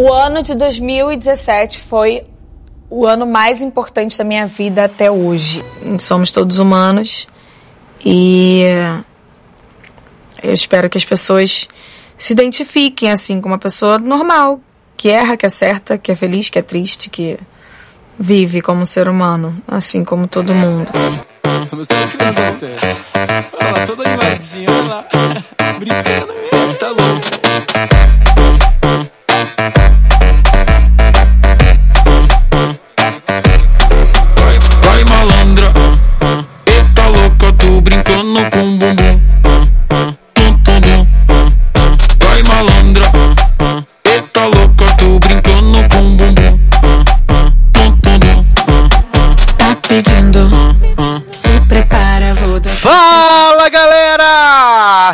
O ano de 2017 foi o ano mais importante da minha vida até hoje. Somos todos humanos e eu espero que as pessoas se identifiquem assim com uma pessoa normal, que erra, que acerta, que é feliz, que é triste, que vive como ser humano, assim como todo mundo. Você é criança, Olha lá, toda animadinha, olha lá. Brincando mesmo, tá louco.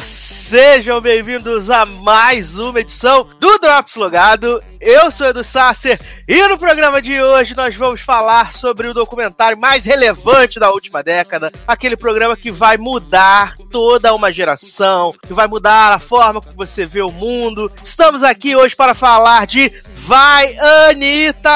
Sejam bem-vindos a mais uma edição do Drops Logado. Eu sou Edu Sasser e no programa de hoje nós vamos falar sobre o documentário mais relevante da última década, aquele programa que vai mudar toda uma geração, que vai mudar a forma como você vê o mundo. Estamos aqui hoje para falar de Vai Anitta!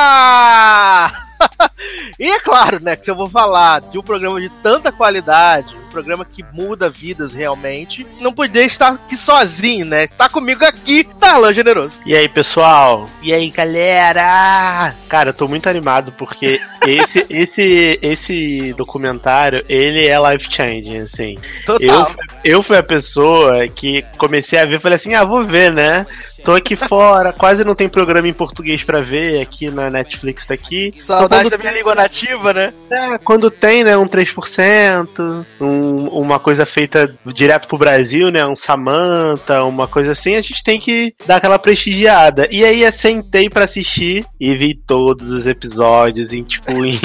e é claro, né, que se eu vou falar de um programa de tanta qualidade, um programa que muda vidas realmente, não poder estar aqui sozinho, né? Está comigo aqui, Darlan Generoso. E aí, pessoal? E aí, galera? Cara, eu tô muito animado porque esse, esse, esse documentário, ele é life-changing, assim. Total. Eu, eu fui a pessoa que comecei a ver, falei assim, ah, vou ver, né? Tô aqui fora, quase não tem programa em português para ver aqui na Netflix daqui. Saudade da minha língua nativa, né? É, quando tem, né, um 3%, um, uma coisa feita direto pro Brasil, né, um Samantha, uma coisa assim, a gente tem que dar aquela prestigiada. E aí eu sentei para assistir e vi todos os episódios em, tipo, em...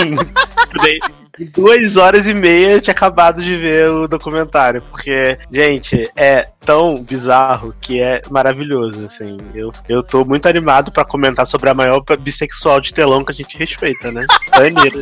duas horas e meia eu tinha acabado de ver o documentário, porque, gente, é tão bizarro que é maravilhoso, assim. Eu, eu tô muito animado para comentar sobre a maior bissexual de telão que a gente respeita, né? Anira.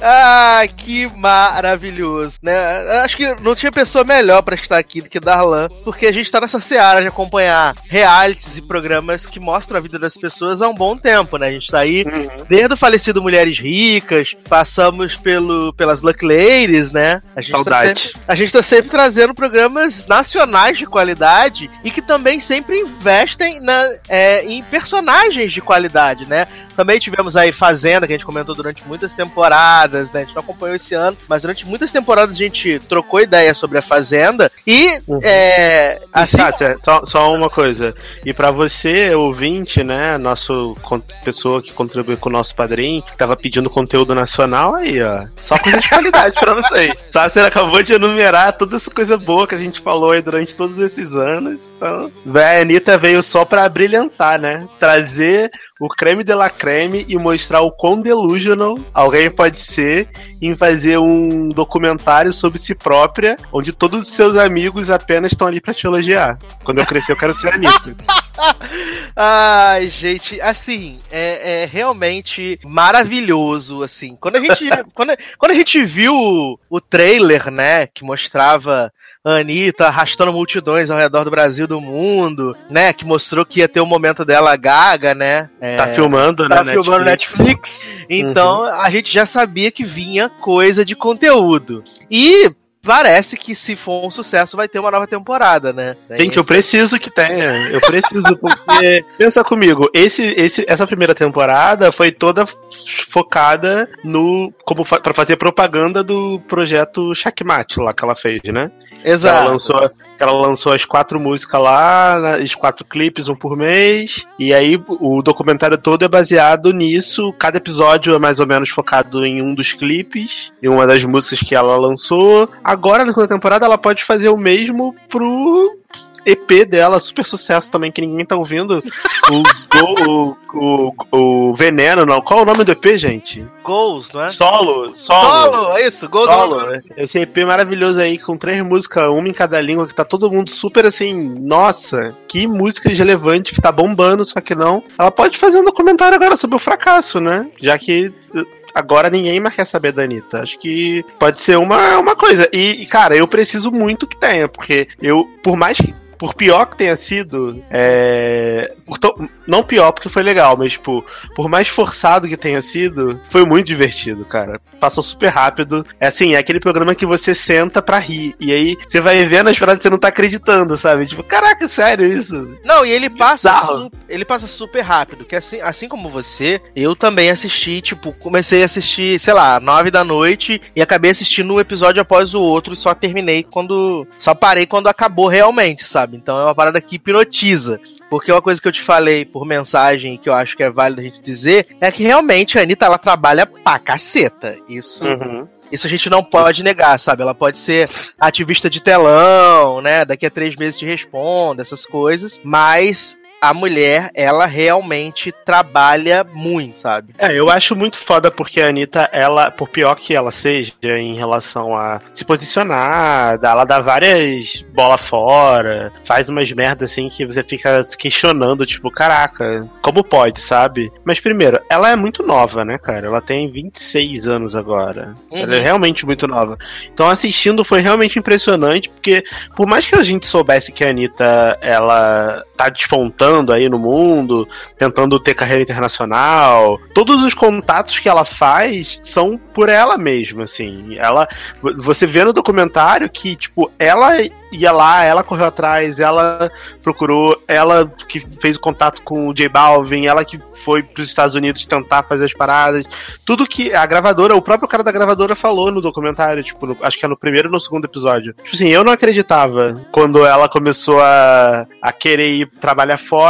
Ah, que maravilhoso, né? Acho que não tinha pessoa melhor para estar aqui do que Darlan, porque a gente tá nessa seara de acompanhar realities e programas que mostram a vida das pessoas há um bom tempo, né? A gente tá aí uhum. desde o falecido Mulheres Ricas, passamos pelo, pelas Luck Ladies, né? A gente, tá Saudade. Tá sempre, a gente tá sempre trazendo programas nacionais de qualidade e que também sempre investem na, é, em personagens de qualidade, né? Também tivemos aí Fazenda, que a gente comentou durante muitas temporadas, né? A gente não acompanhou esse ano, mas durante muitas temporadas a gente trocou ideia sobre a Fazenda. E, uhum. é. Assim. Sátia, só, só uma coisa. E para você, ouvinte, né? Nosso pessoa que contribuiu com o nosso padrinho, que tava pedindo conteúdo nacional, aí, ó. Só coisa de qualidade pra vocês. Sátia acabou de enumerar toda essa coisa boa que a gente falou aí durante todos esses anos. Então, a Anitta veio só pra brilhantar, né? Trazer o creme de la creme e mostrar o quão delusional alguém pode ser em fazer um documentário sobre si própria, onde todos os seus amigos apenas estão ali para te elogiar. Quando eu crescer, eu quero ter nisso. Ai, gente, assim, é, é, realmente maravilhoso, assim. Quando a gente, quando, quando a gente viu o, trailer, né, que mostrava Anitta arrastando multidões ao redor do Brasil do mundo, né? Que mostrou que ia ter o um momento dela gaga, né? É, tá filmando, tá né? Tá filmando Netflix. Netflix. Então uhum. a gente já sabia que vinha coisa de conteúdo. E parece que se for um sucesso vai ter uma nova temporada, né? Gente, eu preciso que tenha. Eu preciso porque pensa comigo, esse, esse, essa primeira temporada foi toda focada no como fa para fazer propaganda do projeto Checkmate lá que ela fez, né? Exato. Ela lançou, ela lançou as quatro músicas lá, os quatro clipes, um por mês. E aí o documentário todo é baseado nisso. Cada episódio é mais ou menos focado em um dos clipes, em uma das músicas que ela lançou. Agora, na segunda temporada, ela pode fazer o mesmo pro EP dela, super sucesso também, que ninguém tá ouvindo. O, o, o, o, Veneno, não. Qual é o nome do EP, gente? Goals, não é? Solo. Solo, solo é isso, Goals. Solo. Esse EP maravilhoso aí, com três músicas, uma em cada língua, que tá todo mundo super assim, nossa, que música relevante, que tá bombando, só que não. Ela pode fazer um documentário agora sobre o fracasso, né? Já que agora ninguém mais quer saber da Anitta. Acho que pode ser uma, uma coisa. E, cara, eu preciso muito que tenha, porque eu, por mais que por pior que tenha sido, é... não pior porque foi legal, mas, tipo, por mais forçado que tenha sido, foi muito divertido, cara. Passou super rápido. É assim, é aquele programa que você senta pra rir. E aí você vai vendo as frases e você não tá acreditando, sabe? Tipo, caraca, sério isso? Não, e ele passa, su- ele passa super rápido. Que assim, assim como você, eu também assisti, tipo, comecei a assistir, sei lá, nove da noite e acabei assistindo um episódio após o outro e só terminei quando. Só parei quando acabou realmente, sabe? Então é uma parada que hipnotiza. Porque uma coisa que eu te falei por mensagem que eu acho que é válido a gente dizer é que realmente a Anitta ela trabalha pra caceta. Isso. Uhum. Isso a gente não pode negar, sabe? Ela pode ser ativista de telão, né? Daqui a três meses te responda, essas coisas. Mas a mulher, ela realmente trabalha muito, sabe? É, eu acho muito foda porque a Anitta, ela, por pior que ela seja em relação a se posicionar, ela dá várias bola fora, faz umas merdas assim que você fica se questionando, tipo, caraca, como pode, sabe? Mas primeiro, ela é muito nova, né, cara? Ela tem 26 anos agora. Uhum. Ela é realmente muito nova. Então assistindo foi realmente impressionante, porque por mais que a gente soubesse que a Anitta, ela tá despontando aí no mundo, tentando ter carreira internacional. Todos os contatos que ela faz são por ela mesma, assim. Ela, você vê no documentário que tipo ela ia lá, ela correu atrás, ela procurou, ela que fez o contato com o J Balvin, ela que foi para os Estados Unidos tentar fazer as paradas. Tudo que a gravadora, o próprio cara da gravadora falou no documentário, tipo, no, acho que é no primeiro ou no segundo episódio. Tipo assim, eu não acreditava quando ela começou a, a querer ir trabalhar fora,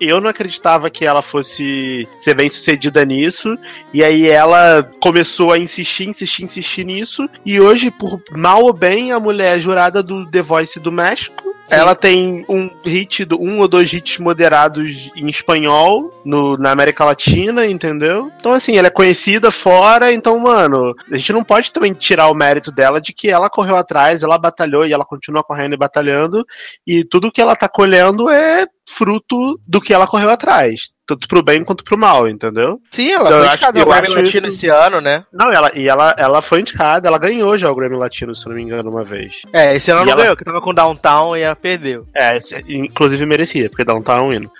eu não acreditava que ela fosse ser bem sucedida nisso, e aí ela começou a insistir, insistir, insistir nisso, e hoje, por mal ou bem, a mulher é jurada do The Voice do México. Ela tem um hit, um ou dois hits moderados em espanhol no, na América Latina, entendeu? Então, assim, ela é conhecida fora, então, mano, a gente não pode também tirar o mérito dela de que ela correu atrás, ela batalhou e ela continua correndo e batalhando, e tudo que ela tá colhendo é fruto do que ela correu atrás. Tanto pro bem quanto pro mal, entendeu? Sim, ela Eu foi indicada ao Grammy Latino isso- esse ano, né? Não, ela, e ela, ela foi indicada, ela ganhou já o Grammy Latino, se não me engano, uma vez. É, esse ano E não ela- ganhou, que tava com Downtown e ela perdeu. É, inclusive merecia, porque um tá um hino.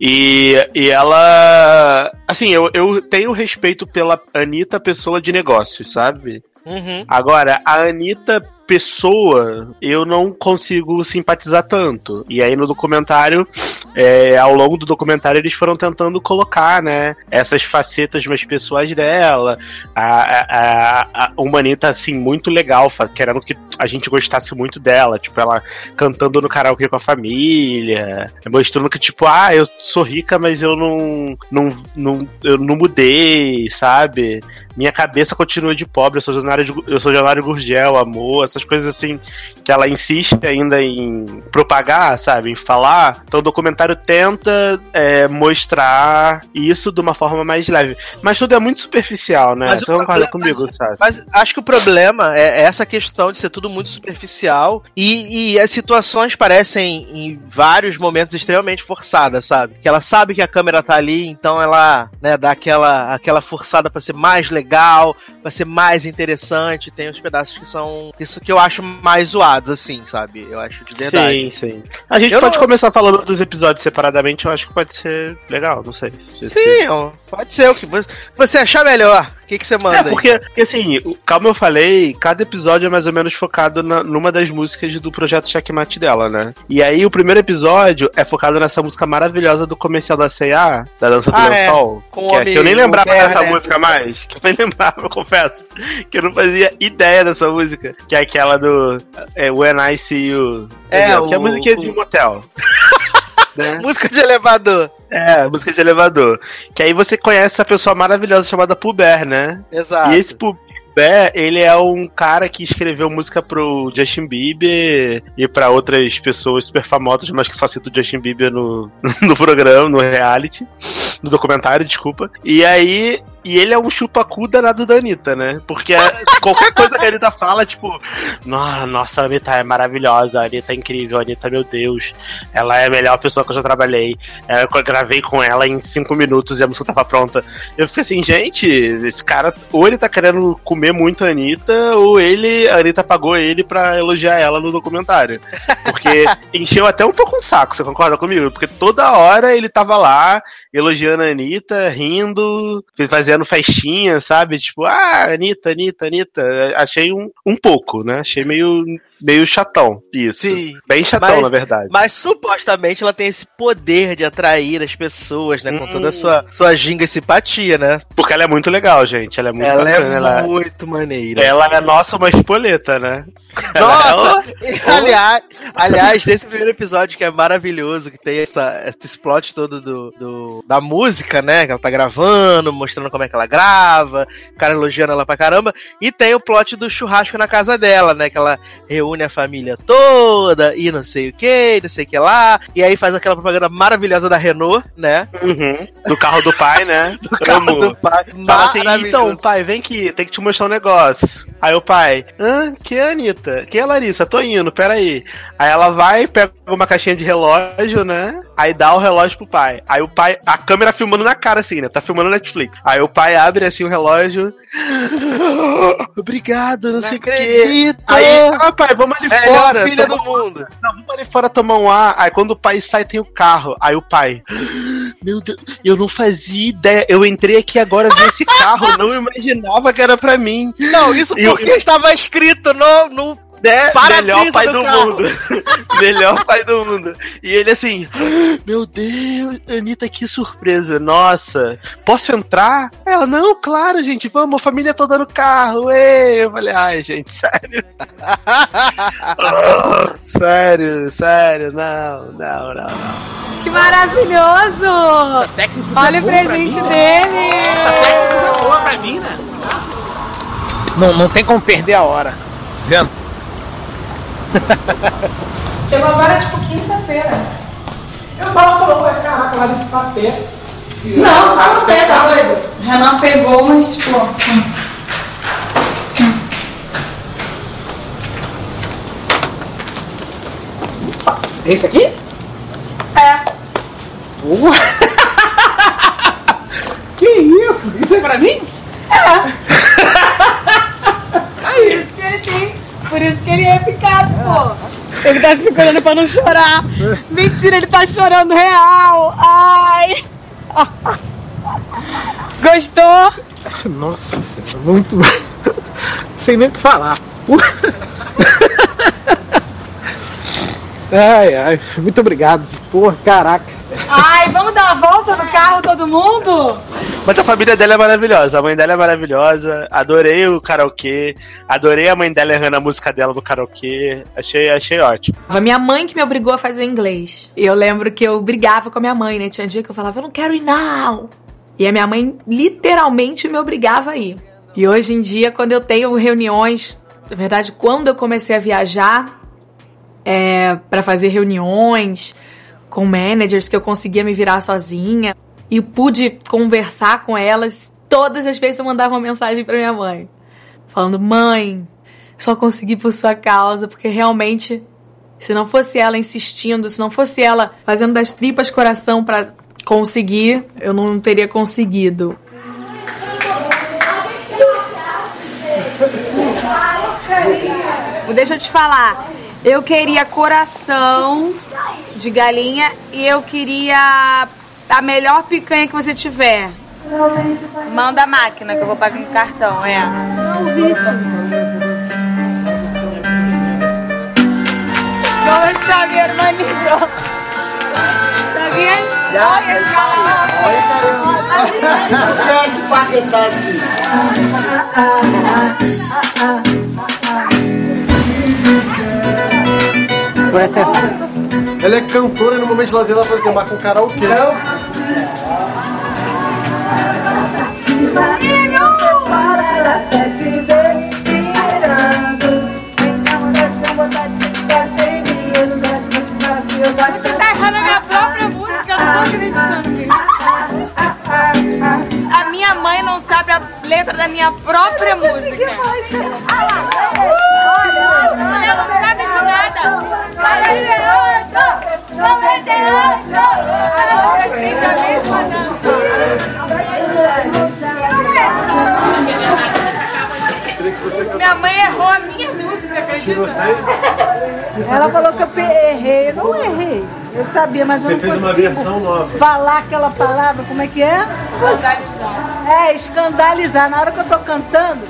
E, e ela. Assim, eu, eu tenho respeito pela Anitta pessoa de negócios, sabe? Uhum. Agora, a Anitta pessoa, eu não consigo simpatizar tanto. E aí no documentário, é, ao longo do documentário, eles foram tentando colocar, né, essas facetas mais pessoais dela. A, a, a, a uma Anitta, assim, muito legal, querendo que a gente gostasse muito dela. Tipo, ela cantando no karaokê com a família, mostrando que, tipo, ah, eu sou rica, mas eu não, não, não, eu não mudei, sabe? Minha cabeça continua de pobre, eu sou Januário, de- eu sou Januário Gurgel, amor, essas coisas assim que ela insiste ainda em propagar, sabe? Em falar. Então o documentário tenta é, mostrar isso de uma forma mais leve. Mas tudo é muito superficial, né? Mas Você concorda comigo, sabe? Mas acho que o problema é essa questão de ser tudo muito superficial e, e as situações parecem, em vários momentos, extremamente forçadas, sabe? Que ela sabe que a câmera tá ali, então ela né, dá aquela, aquela forçada pra ser mais legal, pra ser mais interessante. Tem uns pedaços que são. Isso que eu acho mais zoados, assim, sabe? Eu acho de verdade. Sim, sim. A gente Eu pode não- começar falando dos episódios separadamente, eu acho que pode ser legal, não sei. Se- se- Sim, ó, pode ser o que você achar melhor. O que, que você manda É, aí? porque, porque assim, o- como eu falei, cada episódio é mais ou menos focado na- numa das músicas do projeto Checkmate dela, né? E aí o primeiro episódio é focado nessa música maravilhosa do comercial da C&A, da Dança do Ah, é. Lençol. O que, é- que eu nem lembrava o Ber, dessa né? música mais. Que eu nem lembrava, eu confesso. Que eu não fazia ideia dessa música. Que é aquela do é, When I See You. É, entendeu? que é a o- música de um motel. né? Música de elevador. É, música de elevador. Que aí você conhece essa pessoa maravilhosa chamada Puber, né? Exato. E esse Puber, ele é um cara que escreveu música pro Justin Bieber e pra outras pessoas super famosas, mas que só cita o Justin Bieber no, no programa, no reality, no documentário, desculpa. E aí E ele é um chupacu danado da Anitta, né? Porque é, qualquer coisa que a Anitta fala, tipo, nossa, a Anitta é maravilhosa, a Anitta é incrível, a Anitta, meu Deus, ela é a melhor pessoa que eu já trabalhei. É, eu gravei com ela em cinco minutos e a música tava pronta. Eu fiquei assim, gente, esse cara, ou ele tá querendo comer muito a Anitta, ou ele, a Anitta pagou ele pra elogiar ela no documentário. Porque encheu até um pouco um saco, você concorda comigo? Porque toda hora ele tava lá elogiando a Anitta, rindo, fazendo festinha, sabe? Tipo, ah, Anitta, Anitta, Anitta. Achei um, um pouco, né? Achei meio, meio chatão isso. Sim. Bem chatão, mas, na verdade. Mas supostamente ela tem esse poder de atrair as pessoas, né? Com hum. toda a sua, sua ginga e simpatia, né? Porque ela é muito legal, gente. Ela é muito ela é bacana. Ela é muito maneira. Ela é nossa uma espoleta, né? Nossa! aliás, aliás, nesse primeiro episódio que é maravilhoso, que tem essa, esse plot todo do, do, da música, né? Que ela tá gravando, mostrando como é que ela grava, o cara elogiando ela pra caramba. E tem o plot do churrasco na casa dela, né? Que ela reúne a família toda e não sei o que, não sei o que lá. E aí faz aquela propaganda maravilhosa da Renault, né? Uhum. Do carro do pai, né? do carro Amo. do pai. Assim, então, pai, vem aqui, tem que te mostrar um negócio. Aí o pai, hã? Que é a Anitta? Que é a Larissa? Tô indo, peraí. Aí ela vai, pega uma caixinha de relógio, né? Aí dá o relógio pro pai. Aí o pai, a câmera filmando na cara, assim, né? Tá filmando Netflix. Aí o pai abre assim o relógio. Obrigado, não, não sei o quê. Aí, ah, pai, vamos ali é, fora. Filha do mundo. Não, vamos ali fora tomar um ar. Aí quando o pai sai, tem o carro. Aí o pai. Meu Deus, eu não fazia ideia. Eu entrei aqui agora vi esse carro, não imaginava que era pra mim. Não, isso porque eu... estava escrito no, no né? Melhor pai do, do mundo. Melhor pai do mundo. E ele assim, meu Deus, Anitta, que surpresa. Nossa, posso entrar? Ela, não, claro, gente, vamos, a família toda no carro. Ei. Eu falei, ai, gente, sério. sério, sério, não, não, não, não. Que maravilhoso! Olha o presente dele! Essa técnica é boa pra mim, né? Não, não tem como perder a hora. Tá vendo? Chegou agora tipo quinta-feira. Eu tava falando, caraca, lá desse papel. Não, tá no pé, tá doido? Renan pegou, mas tipo. Esse aqui? É. Uh. que isso? Isso é pra mim? É. Aí. Isso que ele tem por isso que ele é picado, pô. Ele tá se segurando pra não chorar. Mentira, ele tá chorando real. Ai. Gostou? Nossa senhora, muito. Sei nem o que falar. Ai, ai, muito obrigado. Porra, caraca. Ai, vamos dar uma volta no carro, todo mundo? Mas a família dela é maravilhosa, a mãe dela é maravilhosa, adorei o karaokê, adorei a mãe dela errando a música dela no karaokê, achei, achei ótimo. A minha mãe que me obrigou a fazer inglês. E eu lembro que eu brigava com a minha mãe, né? Tinha dia que eu falava, eu não quero ir não. E a minha mãe literalmente me obrigava a ir. E hoje em dia, quando eu tenho reuniões, na verdade, quando eu comecei a viajar é, para fazer reuniões, com managers que eu conseguia me virar sozinha e pude conversar com elas. Todas as vezes eu mandava uma mensagem para minha mãe, falando: "Mãe, só consegui por sua causa, porque realmente se não fosse ela insistindo, se não fosse ela fazendo das tripas coração para conseguir, eu não teria conseguido." Deixa eu te falar. Eu queria coração de galinha e eu queria a melhor picanha que você tiver. Manda a máquina que eu vou pagar no cartão, é. ¿Cómo está mi hermanito? ¿Está bien? Ya, ela é cantora e no momento de lazer ela foi tomar com karaokê. Você tá errando a minha própria música, eu não tô acreditando nisso. A minha mãe não sabe letra da minha própria música. Ela não sabe de nada. 98, 98. Ela sempre a mesma dança. Minha mãe errou a minha música, acredita? Ela falou que eu errei. Eu não errei. Eu sabia, mas eu Você não fez uma consigo versão nova. falar aquela palavra, como é que é? É, escandalizar. Na hora que eu tô cantando,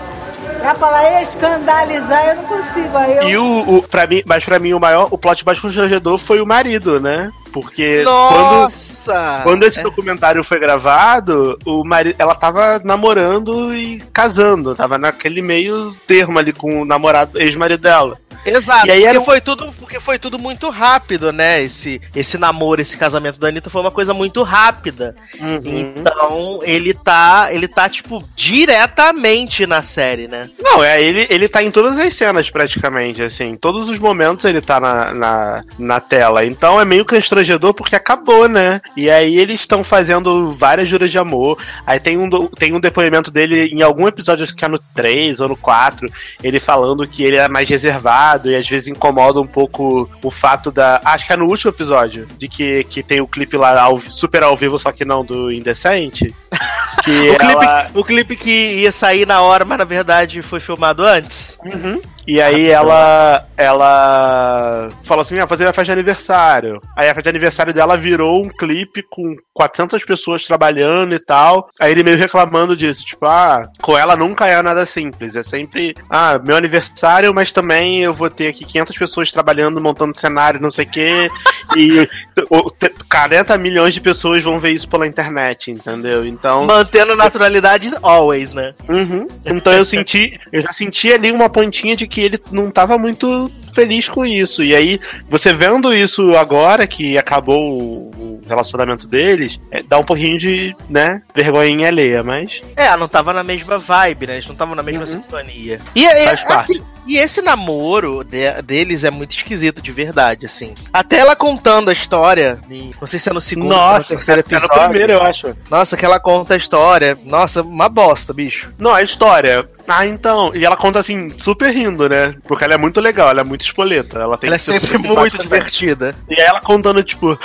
ela fala escandalizar, eu não consigo. Aí eu... E o, o pra mim, mas pra mim o maior, o plot mais constrangedor foi o marido, né? Porque quando, Nossa! quando esse documentário foi gravado, o marido, ela tava namorando e casando, tava naquele meio termo ali com o namorado, ex-marido dela. Exato, E aí porque, era foi tudo, porque foi tudo muito rápido, né? Esse, esse namoro, esse casamento da Anitta foi uma coisa muito rápida. Uhum. Então, ele tá, ele tá, tipo, diretamente na série, né? Não, é, ele, ele tá em todas as cenas praticamente, assim. Todos os momentos ele tá na, na, na tela. Então é meio constrangedor porque acabou, né? E aí eles estão fazendo várias juras de amor. Aí tem um, tem um depoimento dele em algum episódio, acho que é no 3 ou no 4, ele falando que ele é mais reservado e às vezes incomoda um pouco o fato da. Acho que é no último episódio, de que, que tem o clipe lá ao, super ao vivo, só que não do Indecente. O clipe, ela- o clipe que ia sair na hora, mas na verdade foi filmado antes. Uhum. E aí ela ela falou assim, ah, fazer a festa de aniversário. Aí a festa de aniversário dela virou um clipe com 400 pessoas trabalhando e tal. Aí ele meio reclamando disso, tipo, ah, com ela nunca é nada simples, é sempre, ah, meu aniversário, mas também eu vou ter aqui 500 pessoas trabalhando, montando cenário, não sei o quê. e o- te- 40 milhões de pessoas vão ver isso pela internet, entendeu? Então, Mantendo a naturalidade always, né? Uhum. Então eu senti, eu já senti ali uma pontinha de que ele não tava muito feliz com isso. E aí, você vendo isso agora, que acabou o relacionamento deles, é, dá um pouquinho de, né, vergonhinha alheia, mas. É, não tava na mesma vibe, né? Eles não estavam na mesma Uhum. sintonia. E, é, Faz parte. assim, e esse namoro de- deles é muito esquisito, de verdade, assim. Até ela contando a história, e não sei se é no segundo ou no terceiro é no episódio. primeiro, eu acho. Nossa, que ela conta a história. Nossa, uma bosta, bicho. Não, a história. Ah, então. E ela conta assim, super rindo, né? Porque ela é muito legal, ela é muito espoleta. Ela, tem Ela é sempre muito divertida. E ela contando, tipo,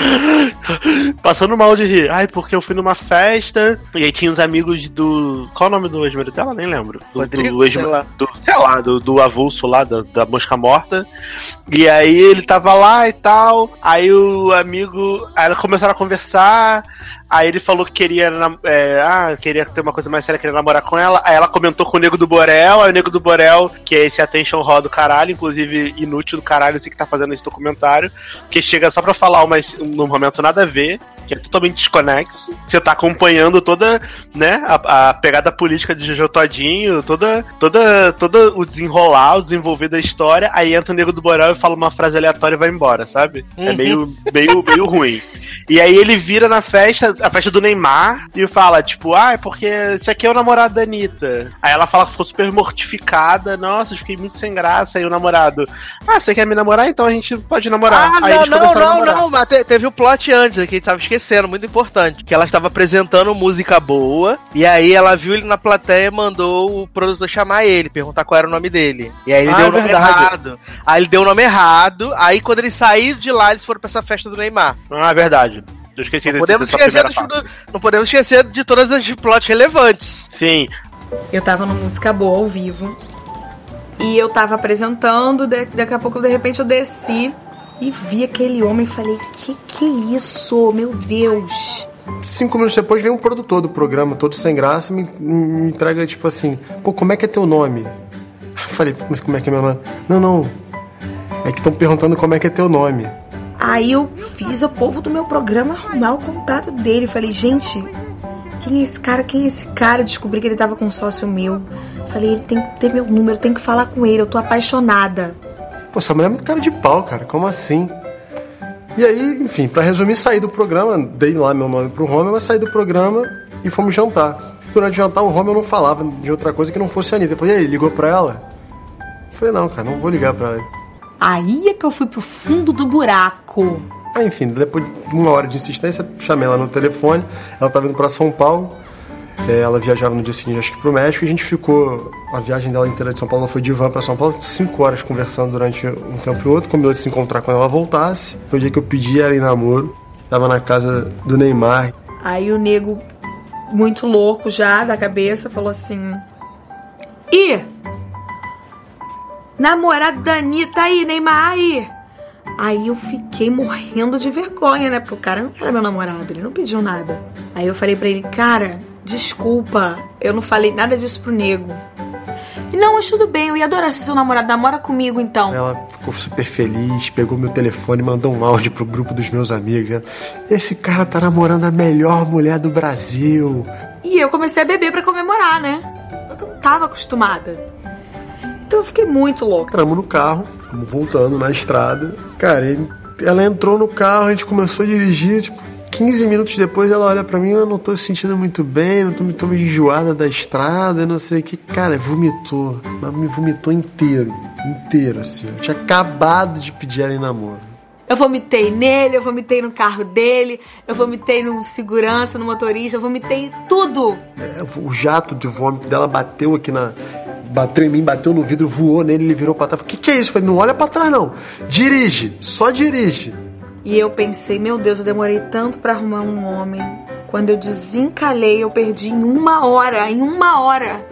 passando mal de rir. Ai, porque eu fui numa festa, e aí tinha uns amigos do. Qual é o nome do ex-marido dela? Nem lembro. Do, Rodrigo? do ex Sei lá. do, sei lá, do, do avulso lá, da, da mosca morta. E aí ele tava lá e tal. Aí o amigo. Aí começaram a conversar. Aí ele falou que queria, é, ah, queria ter uma coisa mais séria, queria namorar com ela. Aí ela comentou com o Nego do Borel, aí o Nego do Borel, que é esse attention raw do caralho, inclusive inútil do caralho, você que tá fazendo esse documentário, que chega só pra falar uma, num momento nada a ver, que é totalmente desconexo. Você tá acompanhando toda, né, a, a pegada política de Jojo Todinho, toda, toda, toda o desenrolar, o desenvolver da história, aí entra o Nego do Borel e fala uma frase aleatória e vai embora, sabe? É Uhum. meio, meio, meio ruim. E aí ele vira na festa, a festa do Neymar, e fala, tipo, ah, é porque esse aqui é o namorado da Anitta. Aí ela fala que ficou super mortificada, nossa, fiquei muito sem graça. Aí o namorado, ah, você quer me namorar? Então a gente pode namorar. Ah, aí não, não, não, não, mas te- teve o plot antes aqui, a gente tava esquecendo, muito importante. Que ela estava apresentando música boa, e aí ela viu ele na plateia e mandou o produtor chamar ele, perguntar qual era o nome dele. E aí ele Ah, deu é o nome verdade. errado. Aí ele deu o nome errado, aí quando eles saíram de lá, eles foram pra essa festa do Neymar. Ah, é verdade. Eu esqueci Não desse, podemos, esquecer do- não podemos esquecer de todas as plots relevantes. Sim, Eu tava no Música Boa ao vivo. E eu tava apresentando, da- daqui a pouco, de repente, eu desci e vi aquele homem e falei, que que é isso? Meu Deus! Cinco minutos depois vem um produtor do programa, todo sem graça, e me, me entrega tipo assim: pô, como é que é teu nome? Eu falei: mas como é que é meu nome? Não, não. É que estão perguntando como é que é teu nome. Aí eu fiz o povo do meu programa arrumar o contato dele. Falei, gente, quem é esse cara? Quem é esse cara? Descobri que ele tava com um sócio meu. Falei, ele tem que ter meu número, tem que falar com ele, eu tô apaixonada. Pô, essa mulher é muito cara de pau, cara. Como assim? E aí, enfim, pra resumir, saí do programa, dei lá meu nome pro Romeu, mas saí do programa e fomos jantar. Durante o jantar, o Romeu não falava de outra coisa que não fosse a Anitta. Eu falei, e aí, ligou pra ela? Eu falei, não, cara, não vou ligar pra ela. Aí é que eu fui pro fundo do buraco. Aí, enfim, depois de uma hora de insistência, chamei ela no telefone. Ela tava indo pra São Paulo. É, ela viajava no dia seguinte, acho que pro México, e a gente ficou. A viagem dela inteira de São Paulo ela foi de van pra São Paulo, cinco horas conversando durante um tempo e outro. Combinou de se encontrar quando ela voltasse. Foi o dia que eu pedi ela em namoro. Tava na casa do Neymar. Aí o nego, muito louco já da cabeça, falou assim: Ih, namorado da Anitta aí, Neymar aí. Aí eu fiquei morrendo de vergonha, né? Porque o cara não era meu namorado, ele não pediu nada. Aí eu falei pra ele, cara, desculpa, eu não falei nada disso pro nego. E não, mas tudo bem, eu ia adorar se seu namorado namora comigo então. Ela ficou super feliz, pegou meu telefone mandou um áudio pro grupo dos meus amigos. Né? Esse cara tá namorando a melhor mulher do Brasil. E eu comecei a beber para comemorar, né? Eu não tava acostumada. Então eu fiquei muito louca. Entramos no carro, estamos voltando na estrada. Cara, ele, ela entrou no carro, a gente começou a dirigir, tipo, 15 minutos depois ela olha para mim, eu não tô sentindo muito bem, não tô, tô meio enjoada da estrada, não sei o que. Cara, vomitou, mas me vomitou inteiro, inteiro, assim. Eu tinha acabado de pedir ela em namoro. Eu vomitei nele, eu vomitei no carro dele, eu vomitei no segurança, no motorista, eu vomitei tudo. É, o jato de vômito dela bateu aqui na. Bateu em mim, bateu no vidro, voou nele, ele virou pra trás. O que, que é isso? Eu falei, não olha pra trás, não. Dirige, só dirige. E eu pensei, meu Deus, eu demorei tanto para arrumar um homem. Quando eu desencalhei, eu perdi em uma hora, em uma hora.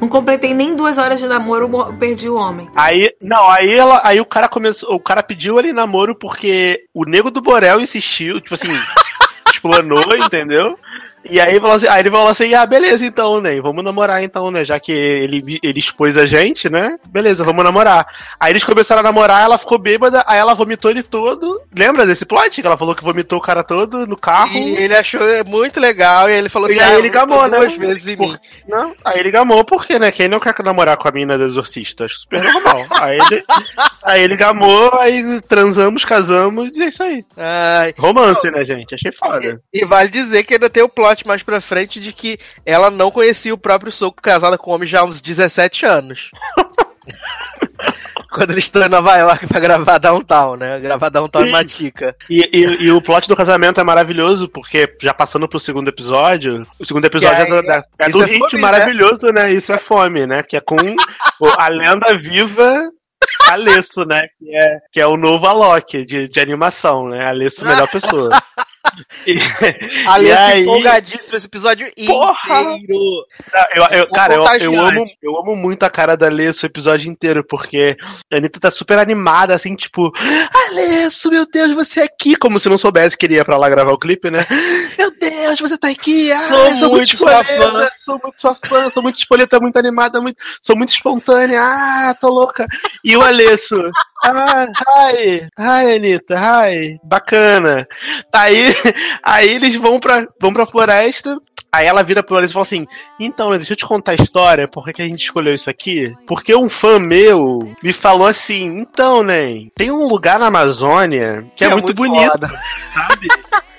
Não completei nem duas horas de namoro, eu perdi o homem. Aí, não, aí ela, aí o cara começou, o cara pediu ele namoro porque o nego do Borel insistiu, tipo assim, explanou, entendeu? E aí, assim, aí, ele falou assim: ah, beleza, então, né? Vamos namorar, então, né? Já que ele, ele expôs a gente, né? Beleza, vamos namorar. Aí eles começaram a namorar, ela ficou bêbada, aí ela vomitou ele todo. Lembra desse plot? Que ela falou que vomitou o cara todo no carro. E ele achou muito legal, e ele falou assim: e aí ah, ele gamou, né? Duas vezes em Por... mim. Não, aí ele gamou, porque, né? Quem não quer namorar com a mina do exorcista? Acho super normal. aí, ele, aí ele gamou, aí transamos, casamos, e é isso aí. Ai. Romance, né, gente? Achei foda. E, e vale dizer que ainda tem o plot mais pra frente de que ela não conhecia o próprio soco casada com o homem já há uns 17 anos. Quando eles estão em Nova York pra gravar Downtown, né? Gravar Downtown e Matica. E, e, e, o plot do casamento é maravilhoso, porque já passando pro segundo episódio, o segundo episódio é, é, da, é do é hit fome, maravilhoso, né? né? Isso é fome, né? Que é com a lenda viva Alesso, né? Que é, que é o novo Alok de, de animação, né? Alesso, melhor pessoa. E, Alesso aí... empolgadíssimo esse episódio Porra! inteiro. Eu, eu, cara, eu, eu, amo, eu amo muito a cara da Alesso o episódio inteiro, porque a Anitta tá super animada, assim, tipo, Alesso, meu Deus, você é aqui, como se não soubesse que ele ia pra lá gravar o clipe, né? Meu Deus, você tá aqui! Ah, sou, muito, muito sua fã. Sou muito sua fã, sou muito espoleta, muito animada, muito, sou muito espontânea, ah, tô louca. E o Alesso, ah, hi, hi, Anitta, hi, bacana. Aí, aí eles vão pra, vão pra floresta, Aí ela vira pro Alex e fala assim: Então, deixa eu te contar a história, por que, a gente escolheu isso aqui? Porque um fã meu me falou assim: Então, né, tem um lugar na Amazônia que, que é, é, muito, muito bonito, foda. sabe?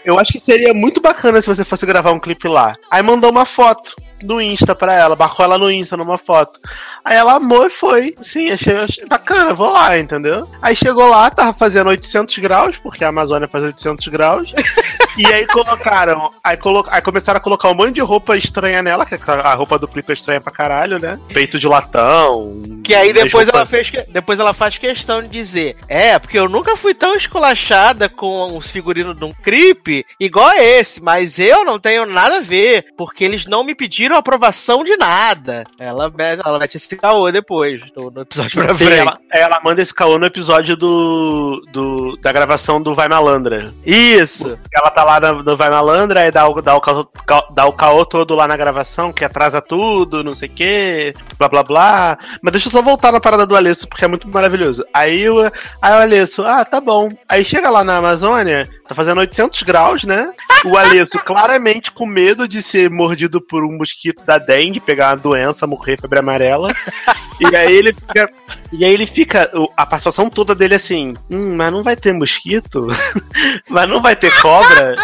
Eu acho que seria muito bacana se você fosse gravar um clipe lá. Aí mandou uma foto no Insta pra ela, marcou ela no Insta numa foto. Aí ela amou e foi. Sim, achei, achei, bacana, vou lá, entendeu? Aí chegou lá, tava fazendo 800 graus, porque a Amazônia faz 800 graus. E aí colocaram, aí, colo, aí começaram a colocar um monte de roupa estranha nela, que a roupa do clipe é estranha pra caralho, né? Peito de latão. Que aí depois ela fez, depois ela faz questão de dizer, é, porque eu nunca fui tão esculachada com os figurinos de um clipe igual esse, mas eu não tenho nada a ver, porque eles não me pediram aprovação de nada. Ela, ela mete esse caô depois, no, no episódio pra frente. Ela, ela, manda esse caô no episódio do, do, da gravação do Vai Malandra. Isso! Ela tá lá no, no Vai Malandra, aí dá o, dá, o caô, dá o caô todo lá na gravação, que atrasa tudo, não sei o quê, blá blá blá. Mas deixa eu só voltar na parada do Alesso, porque é muito maravilhoso. Aí, o, aí o Alesso, ah, tá bom. Aí chega lá na Amazônia, tá fazendo 800 graus, né? O Alesso claramente com medo de ser mordido por um mosquito da dengue, pegar uma doença, morrer, febre amarela. e aí ele fica. E aí ele fica. A participação toda dele assim, hum, mas não vai ter mosquito? mas não vai ter cobra?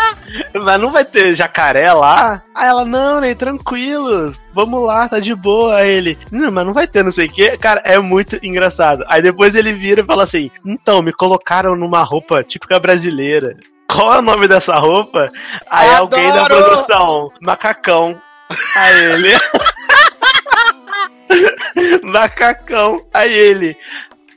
mas não vai ter jacaré lá? Aí ela, não, nem tranquilo, vamos lá, tá de boa. Aí ele, não, mas não vai ter não sei o que. Cara, é muito engraçado. Aí depois ele vira e fala assim: então, me colocaram numa roupa típica brasileira. Qual é o nome dessa roupa? Aí Adoro! alguém da produção, macacão. Aí ele. macacão. Aí ele.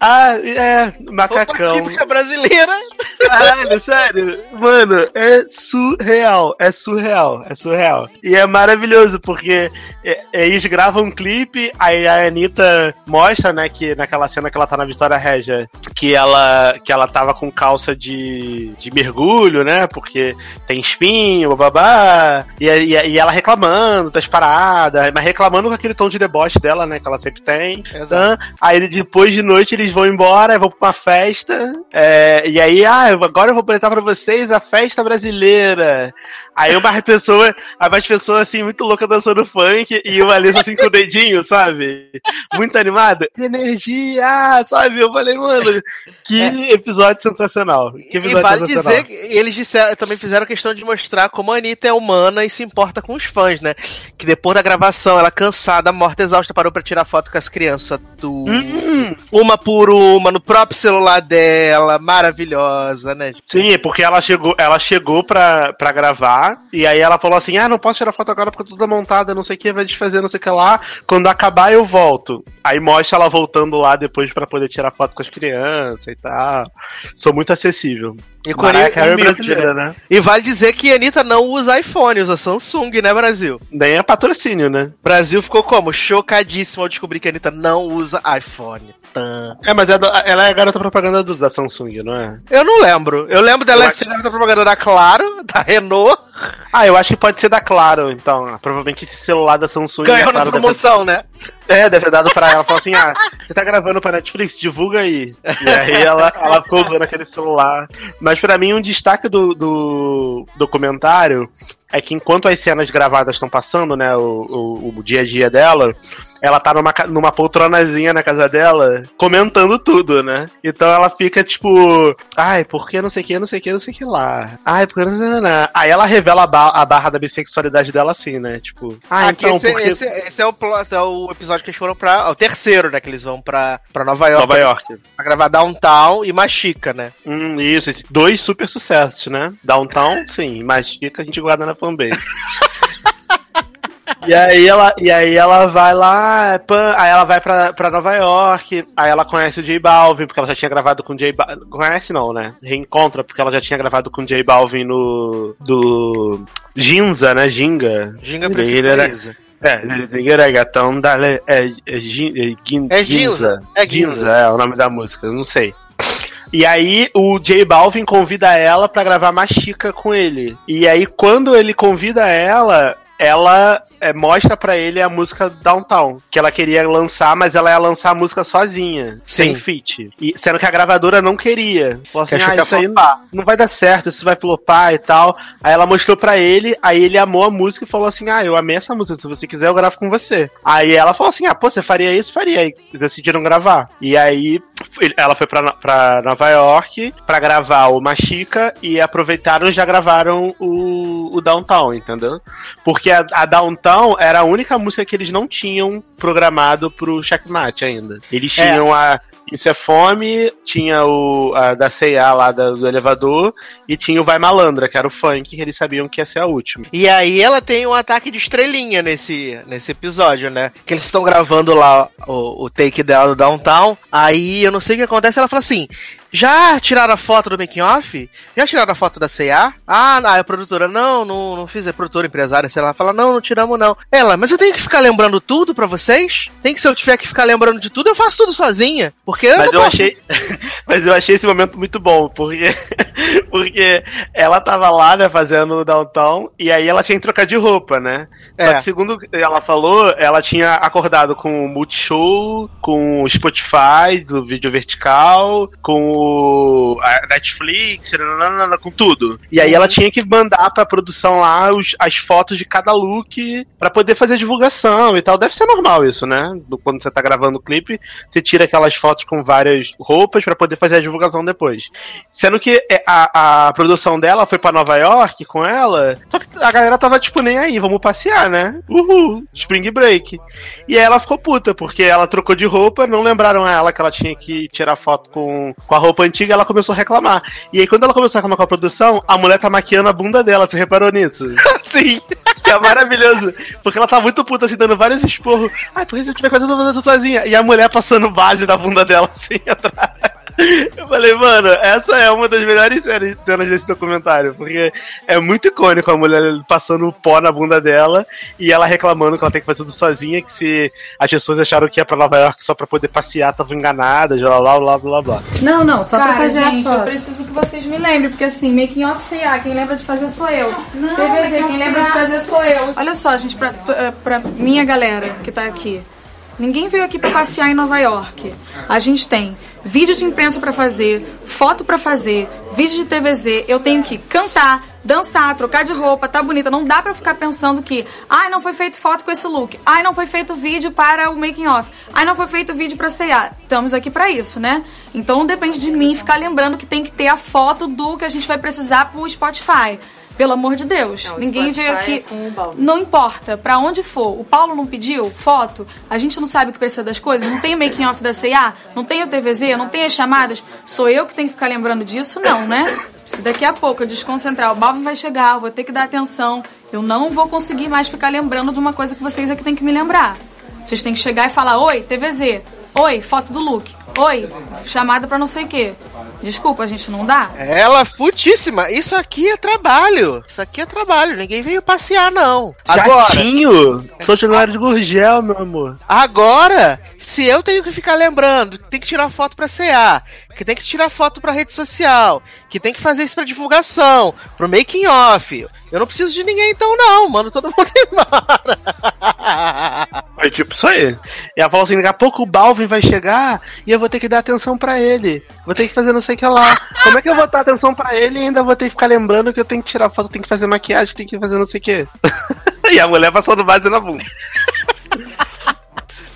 Ah, é, macacão. Opa, típica brasileira. Caralho, sério. Mano, é surreal. É surreal. É surreal. E é maravilhoso, porque é, eles gravam um clipe, aí a Anitta mostra, né, que naquela cena que ela tá na Vitória Regia, que ela, que ela tava com calça de, de mergulho, né, porque tem espinho, babá. E, e, e ela reclamando das paradas, mas reclamando com aquele tom de deboche dela, né, que ela sempre tem. Exato. Aí depois de noite eles vão embora, vão pra uma festa, é, e aí, ah, agora eu vou apresentar pra vocês a festa brasileira. Aí uma pessoa, uma pessoa assim, muito louca dançando funk, e uma Alissa assim com o dedinho, sabe? Muito animada. Energia, sabe? Eu falei, mano, que episódio sensacional. Que E episódio vale sensacional. dizer que eles disseram- também fizeram questão de mostrar como a Anitta é humana e se importa com os fãs, né? Que depois da gravação, ela cansada, morta, exausta, parou pra tirar foto com as crianças do. Hum, Uma por uma, no próprio celular dela, maravilhosa, né? Sim, é porque ela chegou, ela chegou pra, pra gravar, e aí ela falou assim: ah, não posso tirar foto agora porque eu tô toda montada, não sei o que, vai desfazer, não sei o que lá. Quando acabar, eu volto. Aí mostra ela voltando lá depois pra poder tirar foto com as crianças e tal. Sou muito acessível. E Mariah Carey é brasileira, né? E vale dizer que a Anitta não usa iPhone, usa Samsung, né, Brasil? Nem é patrocínio, né? Brasil ficou como? Chocadíssimo ao descobrir que a Anitta não usa iPhone. É, mas é ela é a garota propaganda do- da Samsung, não é? Eu não lembro. Eu lembro dela Eu acho- ser garota propaganda da Claro, da Renault, Ah, eu acho que pode ser da Claro, então. Provavelmente esse celular da Samsung ganhou a na Claro deve- promoção, né? É, deve ter dado pra ela. Falou assim: ah, você tá gravando pra Netflix? Divulga aí. E aí ela, ela ficou usando aquele celular. Mas pra mim, um destaque do, do documentário é que enquanto as cenas gravadas estão passando, né, o, o, o dia a dia dela, ela tá numa, numa poltronazinha na casa dela, comentando tudo, né? Então ela fica tipo, ai, por que não sei o que, não sei o que, não sei o que lá. Ai, por que não sei o que lá. Aí ela revela a, ba- a barra da bissexualidade dela assim, né? Tipo, ah, Aqui então, esse, porque... esse, esse é, o plot, é o episódio que eles foram pra. é o terceiro, né? Que eles vão pra, pra Nova York. Nova York. Pra gravar Downtown e Machica, né? Hum, isso, dois super sucessos, né? Downtown, sim, mas Chica a gente guarda na fanbase. E aí ela, e aí ela vai lá, pã, aí ela vai pra, pra Nova York, aí ela conhece o J Balvin, porque ela já tinha gravado com o J Balvin. Conhece não, né? Reencontra, porque ela já tinha gravado com o J Balvin no. do. Ginza, né? Ginga. Ginga Ele era- É, Ginga gatão da. É, é, é, Gin- É Ginza. É Ginza. É o nome da música, eu não sei. E aí o J Balvin convida ela pra gravar Machica com ele. E aí quando ele convida ela, ela é, mostra pra ele a música Downtown, que ela queria lançar, mas ela ia lançar a música sozinha, sem feat. E, sendo que a gravadora não queria. Falou assim, ah, isso aí não, flopar." não vai dar certo, isso vai flopar e tal. Aí ela mostrou pra ele, aí ele amou a música e falou assim: Ah, eu amei essa música, se você quiser eu gravo com você. Aí ela falou assim: Ah, pô, você faria isso? Faria. Aí decidiram gravar. E aí ela foi pra, pra Nova York pra gravar o Machica e aproveitaram e já gravaram o, o Downtown, entendeu? Porque a, a Downtown era a única música que eles não tinham programado pro Checkmate ainda. Eles É. tinham a Isso é Fome, tinha o a da C&A lá da- do elevador e tinha o Vai Malandra, que era o funk que eles sabiam que ia ser a última. E aí ela tem um ataque de estrelinha nesse, nesse episódio, né? Que eles estão gravando lá o, o take dela do Downtown. Aí eu não sei o que acontece, ela fala assim. Já tiraram a foto do making off? Já tiraram a foto da CA? Ah, não, a produtora, não, não, não fiz, é produtora, empresária, sei lá. Fala, não, não tiramos não. Ela, mas eu tenho que ficar lembrando tudo pra vocês? Tem que, se eu tiver que ficar lembrando de tudo, eu faço tudo sozinha. Porque eu Mas eu posso- achei, mas eu achei esse momento muito bom, porque porque ela tava lá, né, fazendo o downtown e aí ela tinha que trocar de roupa, né? Só É. que segundo ela falou, ela tinha acordado com o Multishow, com o Spotify do vídeo vertical, com o a Netflix, com tudo. E aí ela tinha que mandar pra produção lá os- as fotos de cada look pra poder fazer divulgação e tal. Deve ser normal isso, né? Do- Quando você tá gravando o clipe, você tira aquelas fotos com várias roupas pra poder fazer a divulgação depois. Sendo que é, a, a produção dela foi pra Nova York com ela, só que a galera tava tipo, nem aí, vamos passear, né? Uhul, Spring Break. E aí ela ficou puta, porque ela trocou de roupa, não lembraram ela que ela tinha que tirar foto com, com a roupa antiga, ela começou a reclamar. E aí quando ela começou a reclamar com a produção, a mulher tá maquiando a bunda dela, você reparou nisso? Sim. que é maravilhoso. Porque ela tá muito puta, assim, dando vários esporros. Ai, por que você tiver fazendo tudo sozinha? E a mulher passando base na bunda dela, assim, atrás. Eu falei, mano, essa é uma das melhores séries cenas desse documentário, porque é muito icônico a mulher passando pó na bunda dela e ela reclamando que ela tem que fazer tudo sozinha, que se as pessoas acharam que ia pra Nova York só pra poder passear, estavam enganadas, blá blá blá blá blá. Não, não, só Cara, pra fazer gente, a eu preciso que vocês me lembrem, porque assim, making off C&A, quem lembra de fazer sou eu. Não, TVZ, making quem lembra de fazer sou eu. Olha só, gente, pra, pra minha galera que tá aqui. Ninguém veio aqui pra passear em Nova York. A gente tem vídeo de imprensa pra fazer, foto pra fazer, vídeo de TVZ. Eu tenho que cantar, dançar, trocar de roupa, tá bonita. Não dá pra ficar pensando que, ai, não foi feito foto com esse look. Ai, não foi feito vídeo para o making off. Ai, não foi feito vídeo pra C&A. Estamos aqui pra isso, né? Então não depende de mim ficar lembrando que tem que ter a foto do que a gente vai precisar pro Spotify. Pelo amor de Deus. Não, Ninguém veio Spotify aqui. é. Não importa, pra onde for. O Paulo não pediu foto, a gente não sabe o que precisa das coisas, não tem o making off da C&A, não tem o TVZ, não tem as chamadas. Sou eu que tenho que ficar lembrando disso? Não, né? Se daqui a pouco eu desconcentrar, o Balvin vai chegar, eu vou ter que dar atenção, eu não vou conseguir mais ficar lembrando de uma coisa que vocês aqui têm que me lembrar. Vocês têm que chegar e falar: Oi, TVZ. Oi, foto do look. Oi, chamada pra não sei o quê. Desculpa, a gente não dá? Ela putíssima. Isso aqui é trabalho. Isso aqui é trabalho. Ninguém veio passear, não. Agora, Jatinho! Sou de Gurgel, meu amor. agora, se eu tenho que ficar lembrando que tem que tirar foto pra CA, que tem que tirar foto pra rede social, que tem que fazer isso pra divulgação, pro making off, eu não preciso de ninguém então, não. Mano, todo mundo embora. Foi tipo isso aí. E ela falou assim: daqui a pouco o Balvin vai chegar e eu vou ter que dar atenção pra ele. Vou ter que fazer não sei o que lá. Como é que eu vou dar atenção pra ele e ainda vou ter que ficar lembrando que eu tenho que tirar foto, tenho que fazer maquiagem, tenho que fazer não sei o que. e a mulher passando base na bunda.